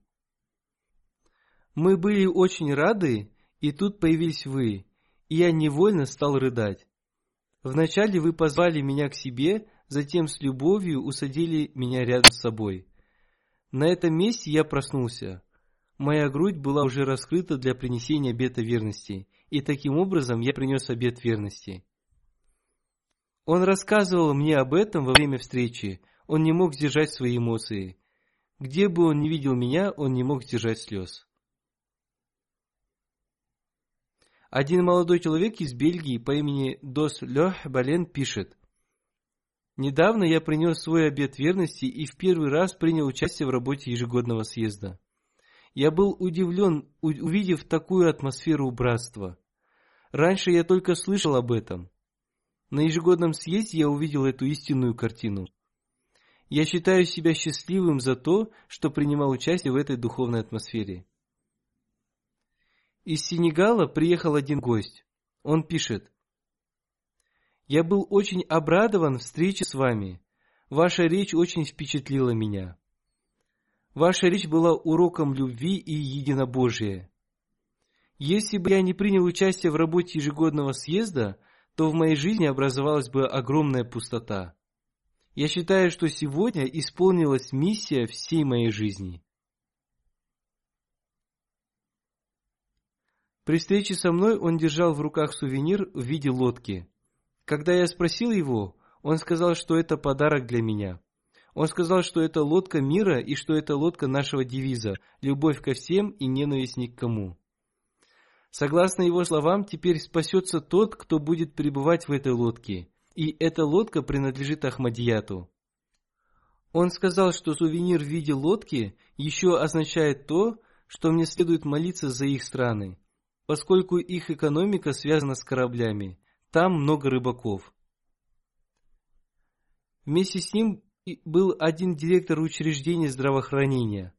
S2: Мы были очень рады, и тут появились вы, и я невольно стал рыдать. Вначале вы позвали меня к себе, затем с любовью усадили меня рядом с собой. На этом месте я проснулся. Моя грудь была уже раскрыта для принесения обета верности, и таким образом я принес обет верности. Он рассказывал мне об этом во время встречи. Он не мог сдержать свои эмоции. Где бы он ни видел меня, он не мог сдержать слез. Один молодой человек из Бельгии по имени Дос Лех Бален пишет. Недавно я принес свой обет верности и в первый раз принял участие в работе ежегодного съезда. Я был удивлен, увидев такую атмосферу братства. Раньше я только слышал об этом. На ежегодном съезде я увидел эту истинную картину. Я считаю себя счастливым за то, что принимал участие в этой духовной атмосфере. Из Сенегала приехал один гость. Он пишет. «Я был очень обрадован встрече с вами. Ваша речь очень впечатлила меня. Ваша речь была уроком любви и единобожия. Если бы я не принял участие в работе ежегодного съезда, то в моей жизни образовалась бы огромная пустота. Я считаю, что сегодня исполнилась миссия всей моей жизни. При встрече со мной он держал в руках сувенир в виде лодки. Когда я спросил его, он сказал, что это подарок для меня. Он сказал, что это лодка мира и что это лодка нашего девиза «Любовь ко всем и ненависть ни к кому». Согласно его словам, теперь спасется тот, кто будет пребывать в этой лодке, и эта лодка принадлежит Ахмадияту. Он сказал, что сувенир в виде лодки еще означает то, что мне следует молиться за их страны, поскольку их экономика связана с кораблями, там много рыбаков. Вместе с ним был один директор учреждения здравоохранения.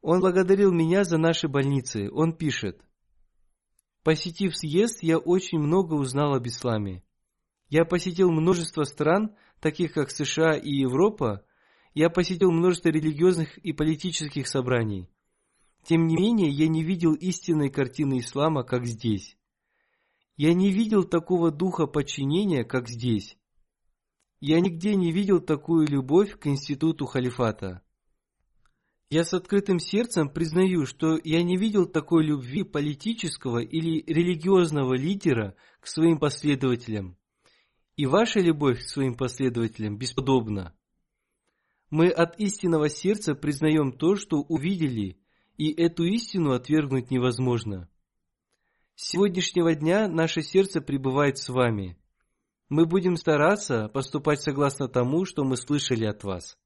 S2: Он благодарил меня за наши больницы. Он пишет, Посетив съезд, я очень много узнал об исламе. Я посетил множество стран, таких как США и Европа. Я посетил множество религиозных и политических собраний. Тем не менее, я не видел истинной картины ислама, как здесь. Я не видел такого духа подчинения, как здесь. Я нигде не видел такую любовь к институту халифата. Я с открытым сердцем признаю, что я не видел такой любви политического или религиозного лидера к своим последователям. И ваша любовь к своим последователям бесподобна. Мы от истинного сердца признаем то, что увидели, и эту истину отвергнуть невозможно. С сегодняшнего дня наше сердце пребывает с вами. Мы будем стараться поступать согласно тому, что мы слышали от вас.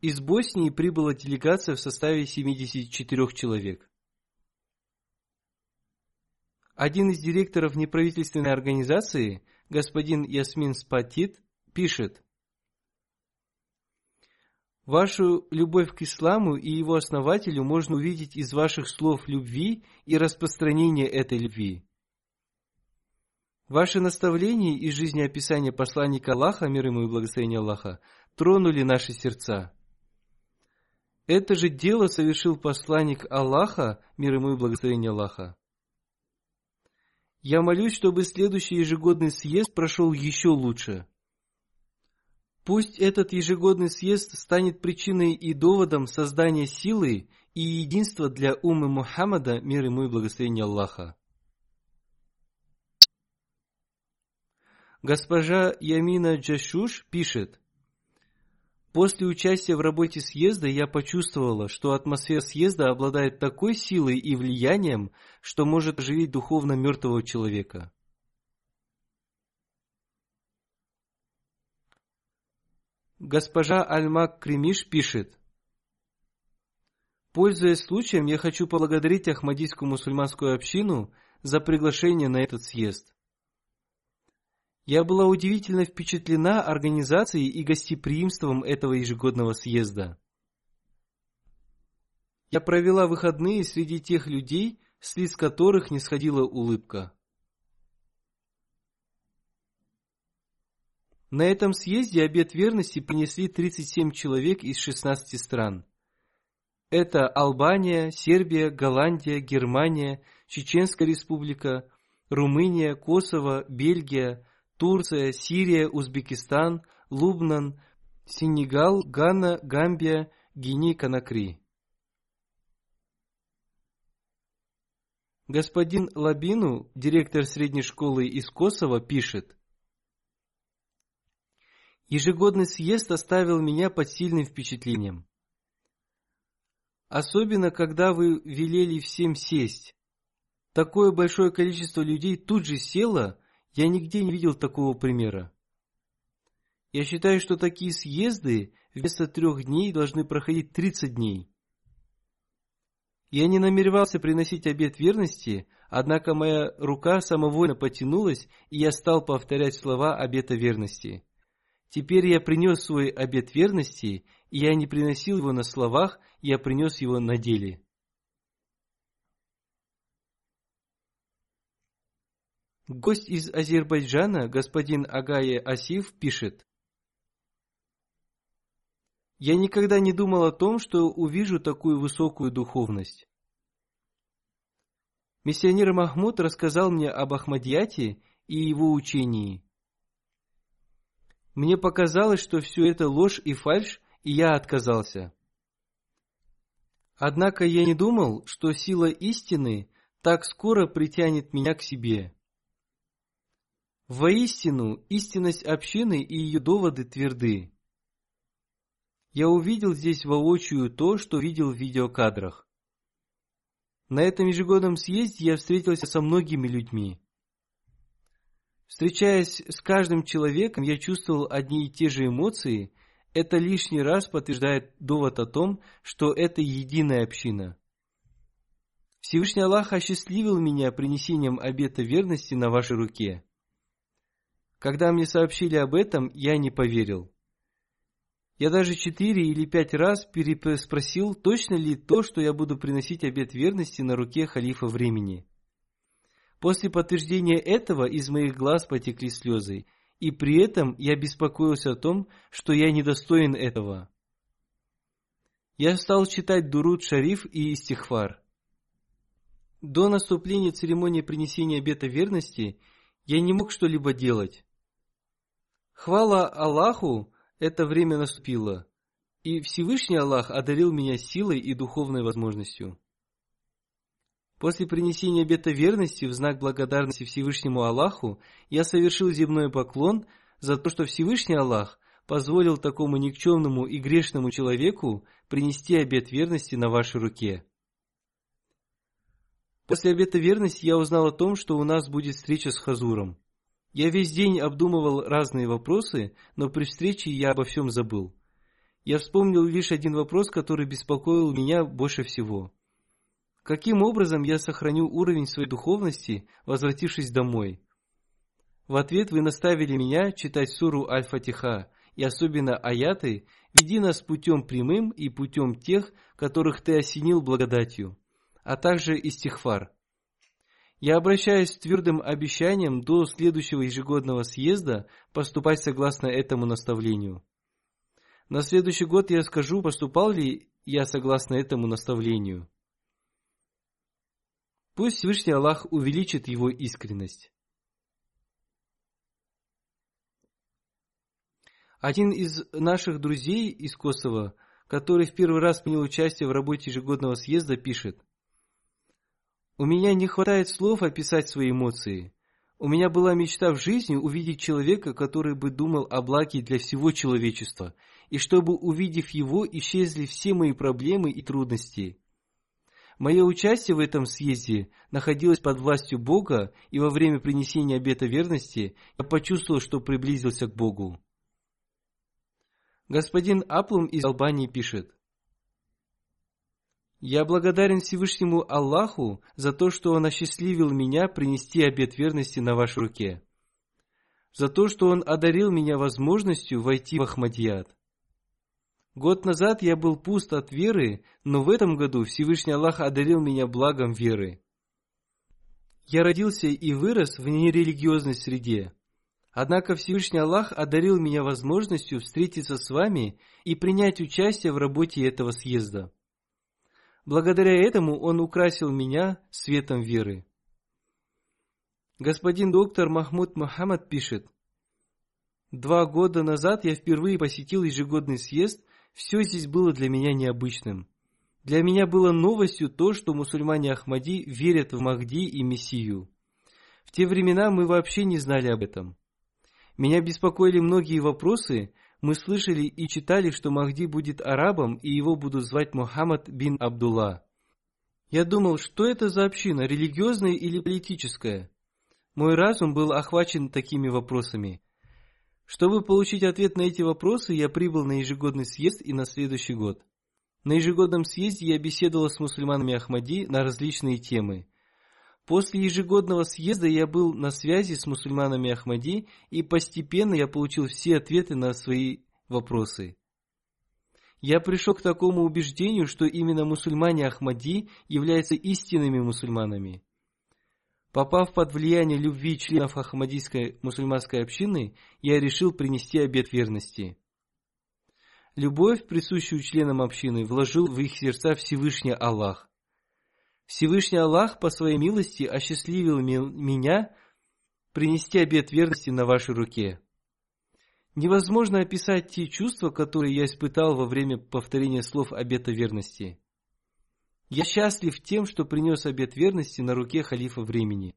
S2: Из Боснии прибыла делегация в составе 74 человек. Один из директоров неправительственной организации, господин Ясмин Спатит, пишет, Вашу любовь к исламу и его основателю можно увидеть из ваших слов любви и распространения этой любви. Ваши наставления и жизнеописание посланника Аллаха, мир ему и благословение Аллаха, тронули наши сердца. Это же дело совершил посланник Аллаха, мир ему и благословение Аллаха. Я молюсь, чтобы следующий ежегодный съезд прошел еще лучше. Пусть этот ежегодный съезд станет причиной и доводом создания силы и единства для умы Мухаммада, мир ему и благословение Аллаха. Госпожа Ямина Джашуш пишет, После участия в работе съезда я почувствовала, что атмосфера съезда обладает такой силой и влиянием, что может оживить духовно мертвого человека. Госпожа Альмак Кремиш пишет, Пользуясь случаем, я хочу поблагодарить Ахмадийскую мусульманскую общину за приглашение на этот съезд. Я была удивительно впечатлена организацией и гостеприимством этого ежегодного съезда. Я провела выходные среди тех людей, с лиц которых не сходила улыбка. На этом съезде обет верности принесли 37 человек из 16 стран. Это Албания, Сербия, Голландия, Германия, Чеченская республика, Румыния, Косово, Бельгия, Турция, Сирия, Узбекистан, Лубнан, Сенегал, Гана, Гамбия, Гиней-Конакри. Господин Лабину, директор средней школы из Косово, пишет. Ежегодный съезд оставил меня под сильным впечатлением. Особенно, когда вы велели всем сесть. Такое большое количество людей тут же село, я нигде не видел такого примера. Я считаю, что такие съезды вместо трех дней должны проходить 30 дней. Я не намеревался приносить обет верности, однако моя рука самовольно потянулась, и я стал повторять слова обета верности. Теперь я принес свой обет верности, и я не приносил его на словах, я принес его на деле. Гость из Азербайджана, господин Агае Асиф, пишет. Я никогда не думал о том, что увижу такую высокую духовность. Миссионер Махмуд рассказал мне об Ахмадьяте и его учении. Мне показалось, что все это ложь и фальшь, и я отказался. Однако я не думал, что сила истины так скоро притянет меня к себе. Воистину, истинность общины и ее доводы тверды. Я увидел здесь воочию то, что видел в видеокадрах. На этом ежегодном съезде я встретился со многими людьми. Встречаясь с каждым человеком, я чувствовал одни и те же эмоции. Это лишний раз подтверждает довод о том, что это единая община. Всевышний Аллах осчастливил меня принесением обета верности на вашей руке. Когда мне сообщили об этом, я не поверил. Я даже четыре или пять раз переспросил, точно ли то, что я буду приносить обет верности на руке халифа времени. После подтверждения этого из моих глаз потекли слезы, и при этом я беспокоился о том, что я недостоин этого. Я стал читать Дурут Шариф и Истихфар. До наступления церемонии принесения обета верности я не мог что-либо делать. Хвала Аллаху, это время наступило, и Всевышний Аллах одарил меня силой и духовной возможностью. После принесения обета верности в знак благодарности Всевышнему Аллаху я совершил земной поклон за то, что Всевышний Аллах позволил такому никчемному и грешному человеку принести обет верности на вашей руке. После обета верности я узнал о том, что у нас будет встреча с Хазуром. Я весь день обдумывал разные вопросы, но при встрече я обо всем забыл. Я вспомнил лишь один вопрос, который беспокоил меня больше всего. Каким образом я сохраню уровень своей духовности, возвратившись домой? В ответ вы наставили меня читать суру Аль-Фатиха, и особенно аяты «Веди нас путем прямым и путем тех, которых ты осенил благодатью», а также истихфар – я обращаюсь с твердым обещанием до следующего ежегодного съезда поступать согласно этому наставлению. На следующий год я скажу, поступал ли я согласно этому наставлению. Пусть Всевышний Аллах увеличит его искренность. Один из наших друзей из Косово, который в первый раз принял участие в работе ежегодного съезда, пишет – у меня не хватает слов описать свои эмоции. У меня была мечта в жизни увидеть человека, который бы думал о благе для всего человечества, и чтобы, увидев его, исчезли все мои проблемы и трудности. Мое участие в этом съезде находилось под властью Бога, и во время принесения обета верности я почувствовал, что приблизился к Богу. Господин Аплум из Албании пишет, я благодарен Всевышнему Аллаху за то, что Он осчастливил меня принести обет верности на вашей руке. За то, что Он одарил меня возможностью войти в Ахмадият. Год назад я был пуст от веры, но в этом году Всевышний Аллах одарил меня благом веры. Я родился и вырос в нерелигиозной среде. Однако Всевышний Аллах одарил меня возможностью встретиться с вами и принять участие в работе этого съезда. Благодаря этому он украсил меня светом веры. Господин доктор Махмуд Мухаммад пишет, Два года назад я впервые посетил ежегодный съезд, все здесь было для меня необычным. Для меня было новостью то, что мусульмане Ахмади верят в Махди и Мессию. В те времена мы вообще не знали об этом. Меня беспокоили многие вопросы, мы слышали и читали, что Махди будет арабом и его будут звать Мухаммад бин Абдулла. Я думал, что это за община, религиозная или политическая? Мой разум был охвачен такими вопросами. Чтобы получить ответ на эти вопросы, я прибыл на ежегодный съезд и на следующий год. На ежегодном съезде я беседовал с мусульманами Ахмади на различные темы. После ежегодного съезда я был на связи с мусульманами Ахмади, и постепенно я получил все ответы на свои вопросы. Я пришел к такому убеждению, что именно мусульмане Ахмади являются истинными мусульманами. Попав под влияние любви членов Ахмадийской мусульманской общины, я решил принести обет верности. Любовь, присущую членам общины, вложил в их сердца Всевышний Аллах. Всевышний Аллах по своей милости осчастливил меня принести обет верности на вашей руке. Невозможно описать те чувства, которые я испытал во время повторения слов обета верности. Я счастлив тем, что принес обет верности на руке халифа времени.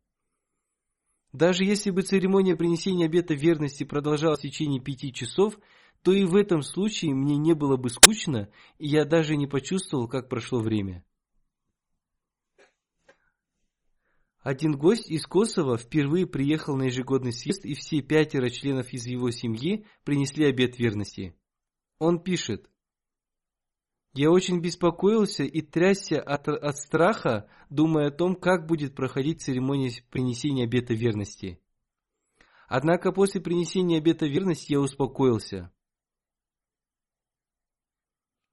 S2: Даже если бы церемония принесения обета верности продолжалась в течение пяти часов, то и в этом случае мне не было бы скучно, и я даже не почувствовал, как прошло время. Один гость из Косово впервые приехал на ежегодный съезд, и все пятеро членов из его семьи принесли обет верности. Он пишет, «Я очень беспокоился и трясся от, от страха, думая о том, как будет проходить церемония принесения обета верности. Однако после принесения обета верности я успокоился».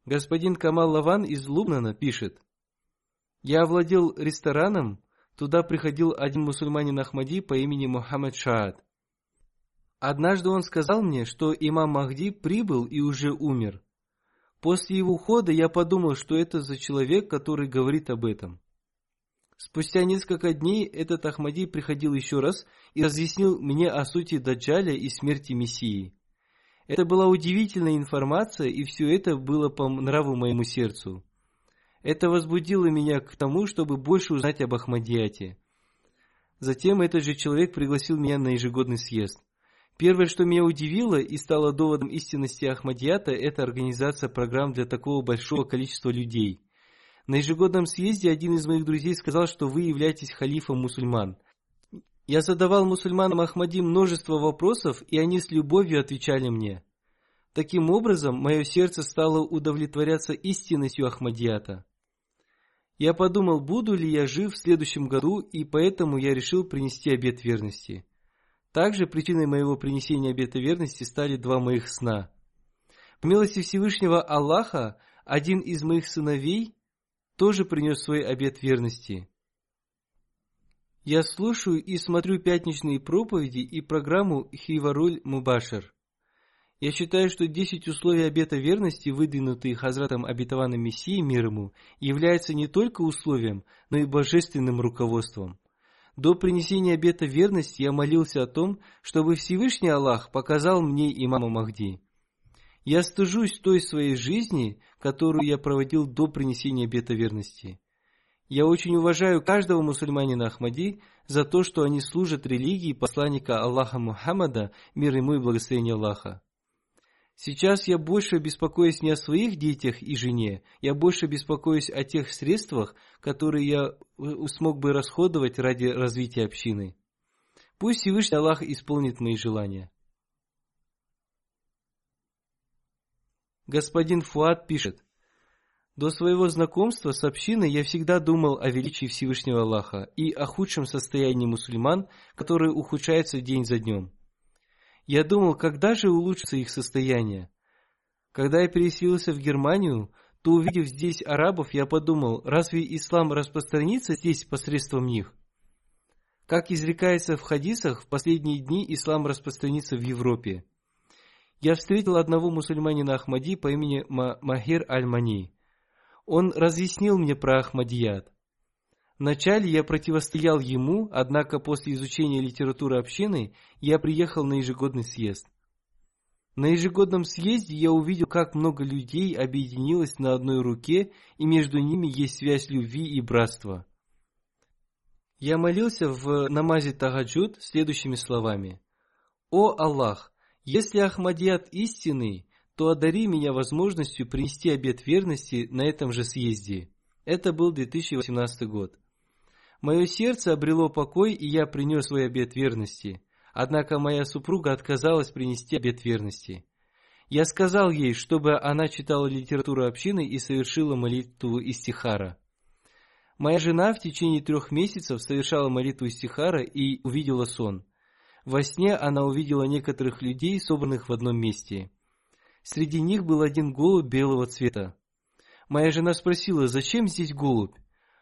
S2: Господин Камал Лаван из Лубнана пишет, «Я овладел рестораном, Туда приходил один мусульманин Ахмади по имени Мухаммад Шаад. Однажды он сказал мне, что имам Махди прибыл и уже умер. После его ухода я подумал, что это за человек, который говорит об этом. Спустя несколько дней этот Ахмади приходил еще раз и разъяснил мне о сути Даджаля и смерти Мессии. Это была удивительная информация, и все это было по нраву моему сердцу. Это возбудило меня к тому, чтобы больше узнать об Ахмадияте. Затем этот же человек пригласил меня на ежегодный съезд. Первое, что меня удивило и стало доводом истинности Ахмадията, это организация программ для такого большого количества людей. На ежегодном съезде один из моих друзей сказал, что вы являетесь халифом мусульман. Я задавал мусульманам Ахмади множество вопросов, и они с любовью отвечали мне. Таким образом, мое сердце стало удовлетворяться истинностью Ахмадията. Я подумал, буду ли я жив в следующем году, и поэтому я решил принести обет верности. Также причиной моего принесения обета верности стали два моих сна. По милости Всевышнего Аллаха, один из моих сыновей тоже принес свой обет верности. Я слушаю и смотрю пятничные проповеди и программу Хиваруль Мубашер. Я считаю, что 10 условий обета верности, выдвинутые Хазратом обетованным Мессией мир ему, являются не только условием, но и божественным руководством. До принесения обета верности я молился о том, чтобы Всевышний Аллах показал мне имама Махди. Я стыжусь той своей жизни, которую я проводил до принесения обета верности. Я очень уважаю каждого мусульманина Ахмади за то, что они служат религии посланника Аллаха Мухаммада, мир ему и благословение Аллаха. Сейчас я больше беспокоюсь не о своих детях и жене, я больше беспокоюсь о тех средствах, которые я э, смог бы расходовать ради развития общины. Пусть Всевышний Аллах исполнит мои желания. Господин Фуад пишет, до своего знакомства с общиной я всегда думал о величии Всевышнего Аллаха и о худшем состоянии мусульман, которые ухудшаются день за днем. Я думал, когда же улучшится их состояние. Когда я переселился в Германию, то увидев здесь арабов, я подумал, разве ислам распространится здесь посредством них? Как изрекается в хадисах, в последние дни ислам распространится в Европе. Я встретил одного мусульманина Ахмади по имени Махир Аль-Мани. Он разъяснил мне про Ахмадият. Вначале я противостоял ему, однако после изучения литературы общины я приехал на ежегодный съезд. На ежегодном съезде я увидел, как много людей объединилось на одной руке, и между ними есть связь любви и братства. Я молился в намазе Тагаджуд следующими словами. «О Аллах, если Ахмадият истинный, то одари меня возможностью принести обет верности на этом же съезде». Это был 2018 год. Мое сердце обрело покой, и я принес свой обет верности. Однако моя супруга отказалась принести обет верности. Я сказал ей, чтобы она читала литературу общины и совершила молитву истихара. Моя жена в течение трех месяцев совершала молитву истихара и увидела сон. Во сне она увидела некоторых людей, собранных в одном месте. Среди них был один голубь белого цвета. Моя жена спросила, зачем здесь голубь?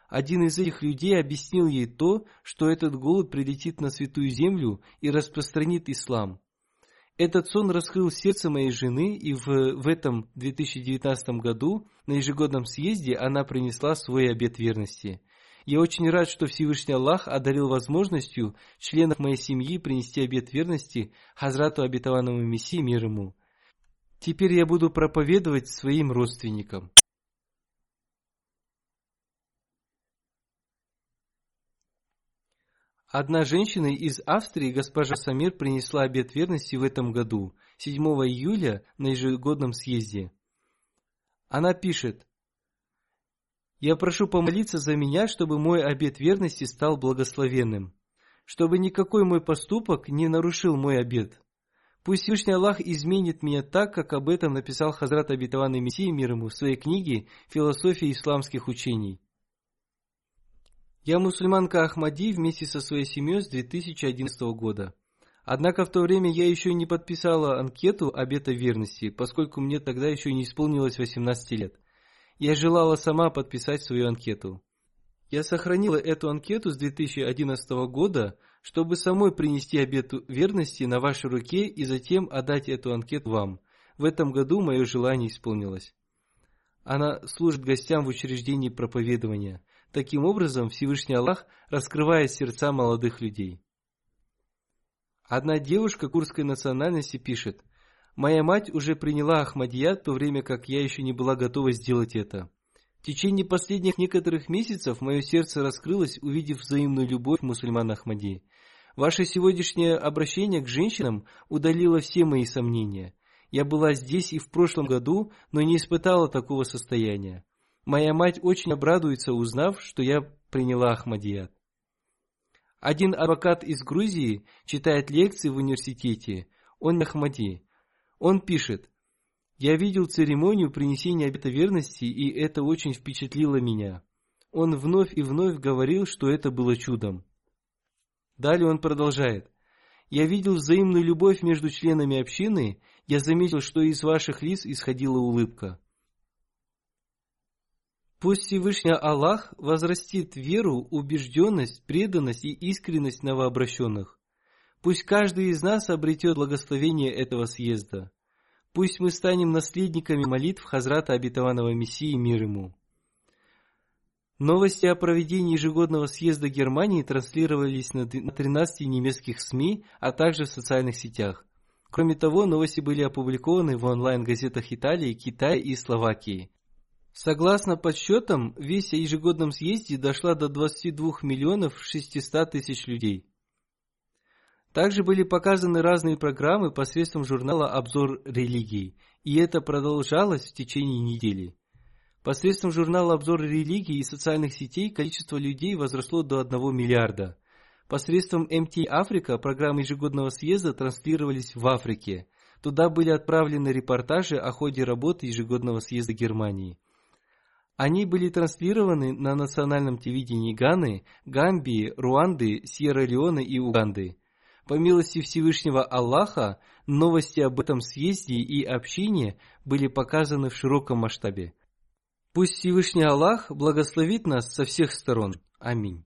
S2: Один из этих людей объяснил ей то, что этот голубь прилетит на святую землю и распространит ислам. Этот сон раскрыл сердце моей жены, и в, в этом 2019 году на ежегодном съезде она принесла свой обет верности. Я очень рад, что Всевышний Аллах одарил возможностью членов моей семьи принести обет верности Хазрату обетованному Мессии мир ему. Теперь я буду проповедовать своим родственникам. Одна женщина из Австрии, госпожа Самир, принесла обет верности в этом году, 7 июля на ежегодном съезде. Она пишет, «Я прошу помолиться за меня, чтобы мой обет верности стал благословенным, чтобы никакой мой поступок не нарушил мой обет. Пусть Всевышний Аллах изменит меня так, как об этом написал Хазрат Обетованный Мессия мир ему в своей книге «Философия исламских учений». Я мусульманка Ахмади вместе со своей семьей с 2011 года. Однако в то время я еще не подписала анкету обета верности, поскольку мне тогда еще не исполнилось 18 лет. Я желала сама подписать свою анкету. Я сохранила эту анкету с 2011 года, чтобы самой принести обет верности на вашей руке и затем отдать эту анкету вам. В этом году мое желание исполнилось. Она служит гостям в учреждении проповедования – Таким образом, Всевышний Аллах раскрывает сердца молодых людей. Одна девушка курской национальности пишет, «Моя мать уже приняла Ахмадият, в то время как я еще не была готова сделать это. В течение последних некоторых месяцев мое сердце раскрылось, увидев взаимную любовь мусульман Ахмади. Ваше сегодняшнее обращение к женщинам удалило все мои сомнения. Я была здесь и в прошлом году, но не испытала такого состояния. Моя мать очень обрадуется, узнав, что я приняла Ахмадият. Один адвокат из Грузии читает лекции в университете. Он Ахмади. Он пишет, «Я видел церемонию принесения обета верности, и это очень впечатлило меня. Он вновь и вновь говорил, что это было чудом». Далее он продолжает. «Я видел взаимную любовь между членами общины, я заметил, что из ваших лиц исходила улыбка. Пусть Всевышний Аллах возрастит веру, убежденность, преданность и искренность новообращенных. Пусть каждый из нас обретет благословение этого съезда. Пусть мы станем наследниками молитв Хазрата Обетованного Мессии мир ему. Новости о проведении ежегодного съезда Германии транслировались на 13 немецких СМИ, а также в социальных сетях. Кроме того, новости были опубликованы в онлайн-газетах Италии, Китая и Словакии – Согласно подсчетам, весь о ежегодном съезде дошла до 22 миллионов 600 тысяч людей. Также были показаны разные программы посредством журнала «Обзор религии», и это продолжалось в течение недели. Посредством журнала «Обзор религии» и социальных сетей количество людей возросло до 1 миллиарда. Посредством МТ Африка программы ежегодного съезда транслировались в Африке. Туда были отправлены репортажи о ходе работы ежегодного съезда Германии. Они были транслированы на национальном телевидении Ганы, Гамбии, Руанды, Сьерра-Леоне и Уганды. По милости Всевышнего Аллаха, новости об этом съезде и общине были показаны в широком масштабе. Пусть Всевышний Аллах благословит нас со всех сторон. Аминь.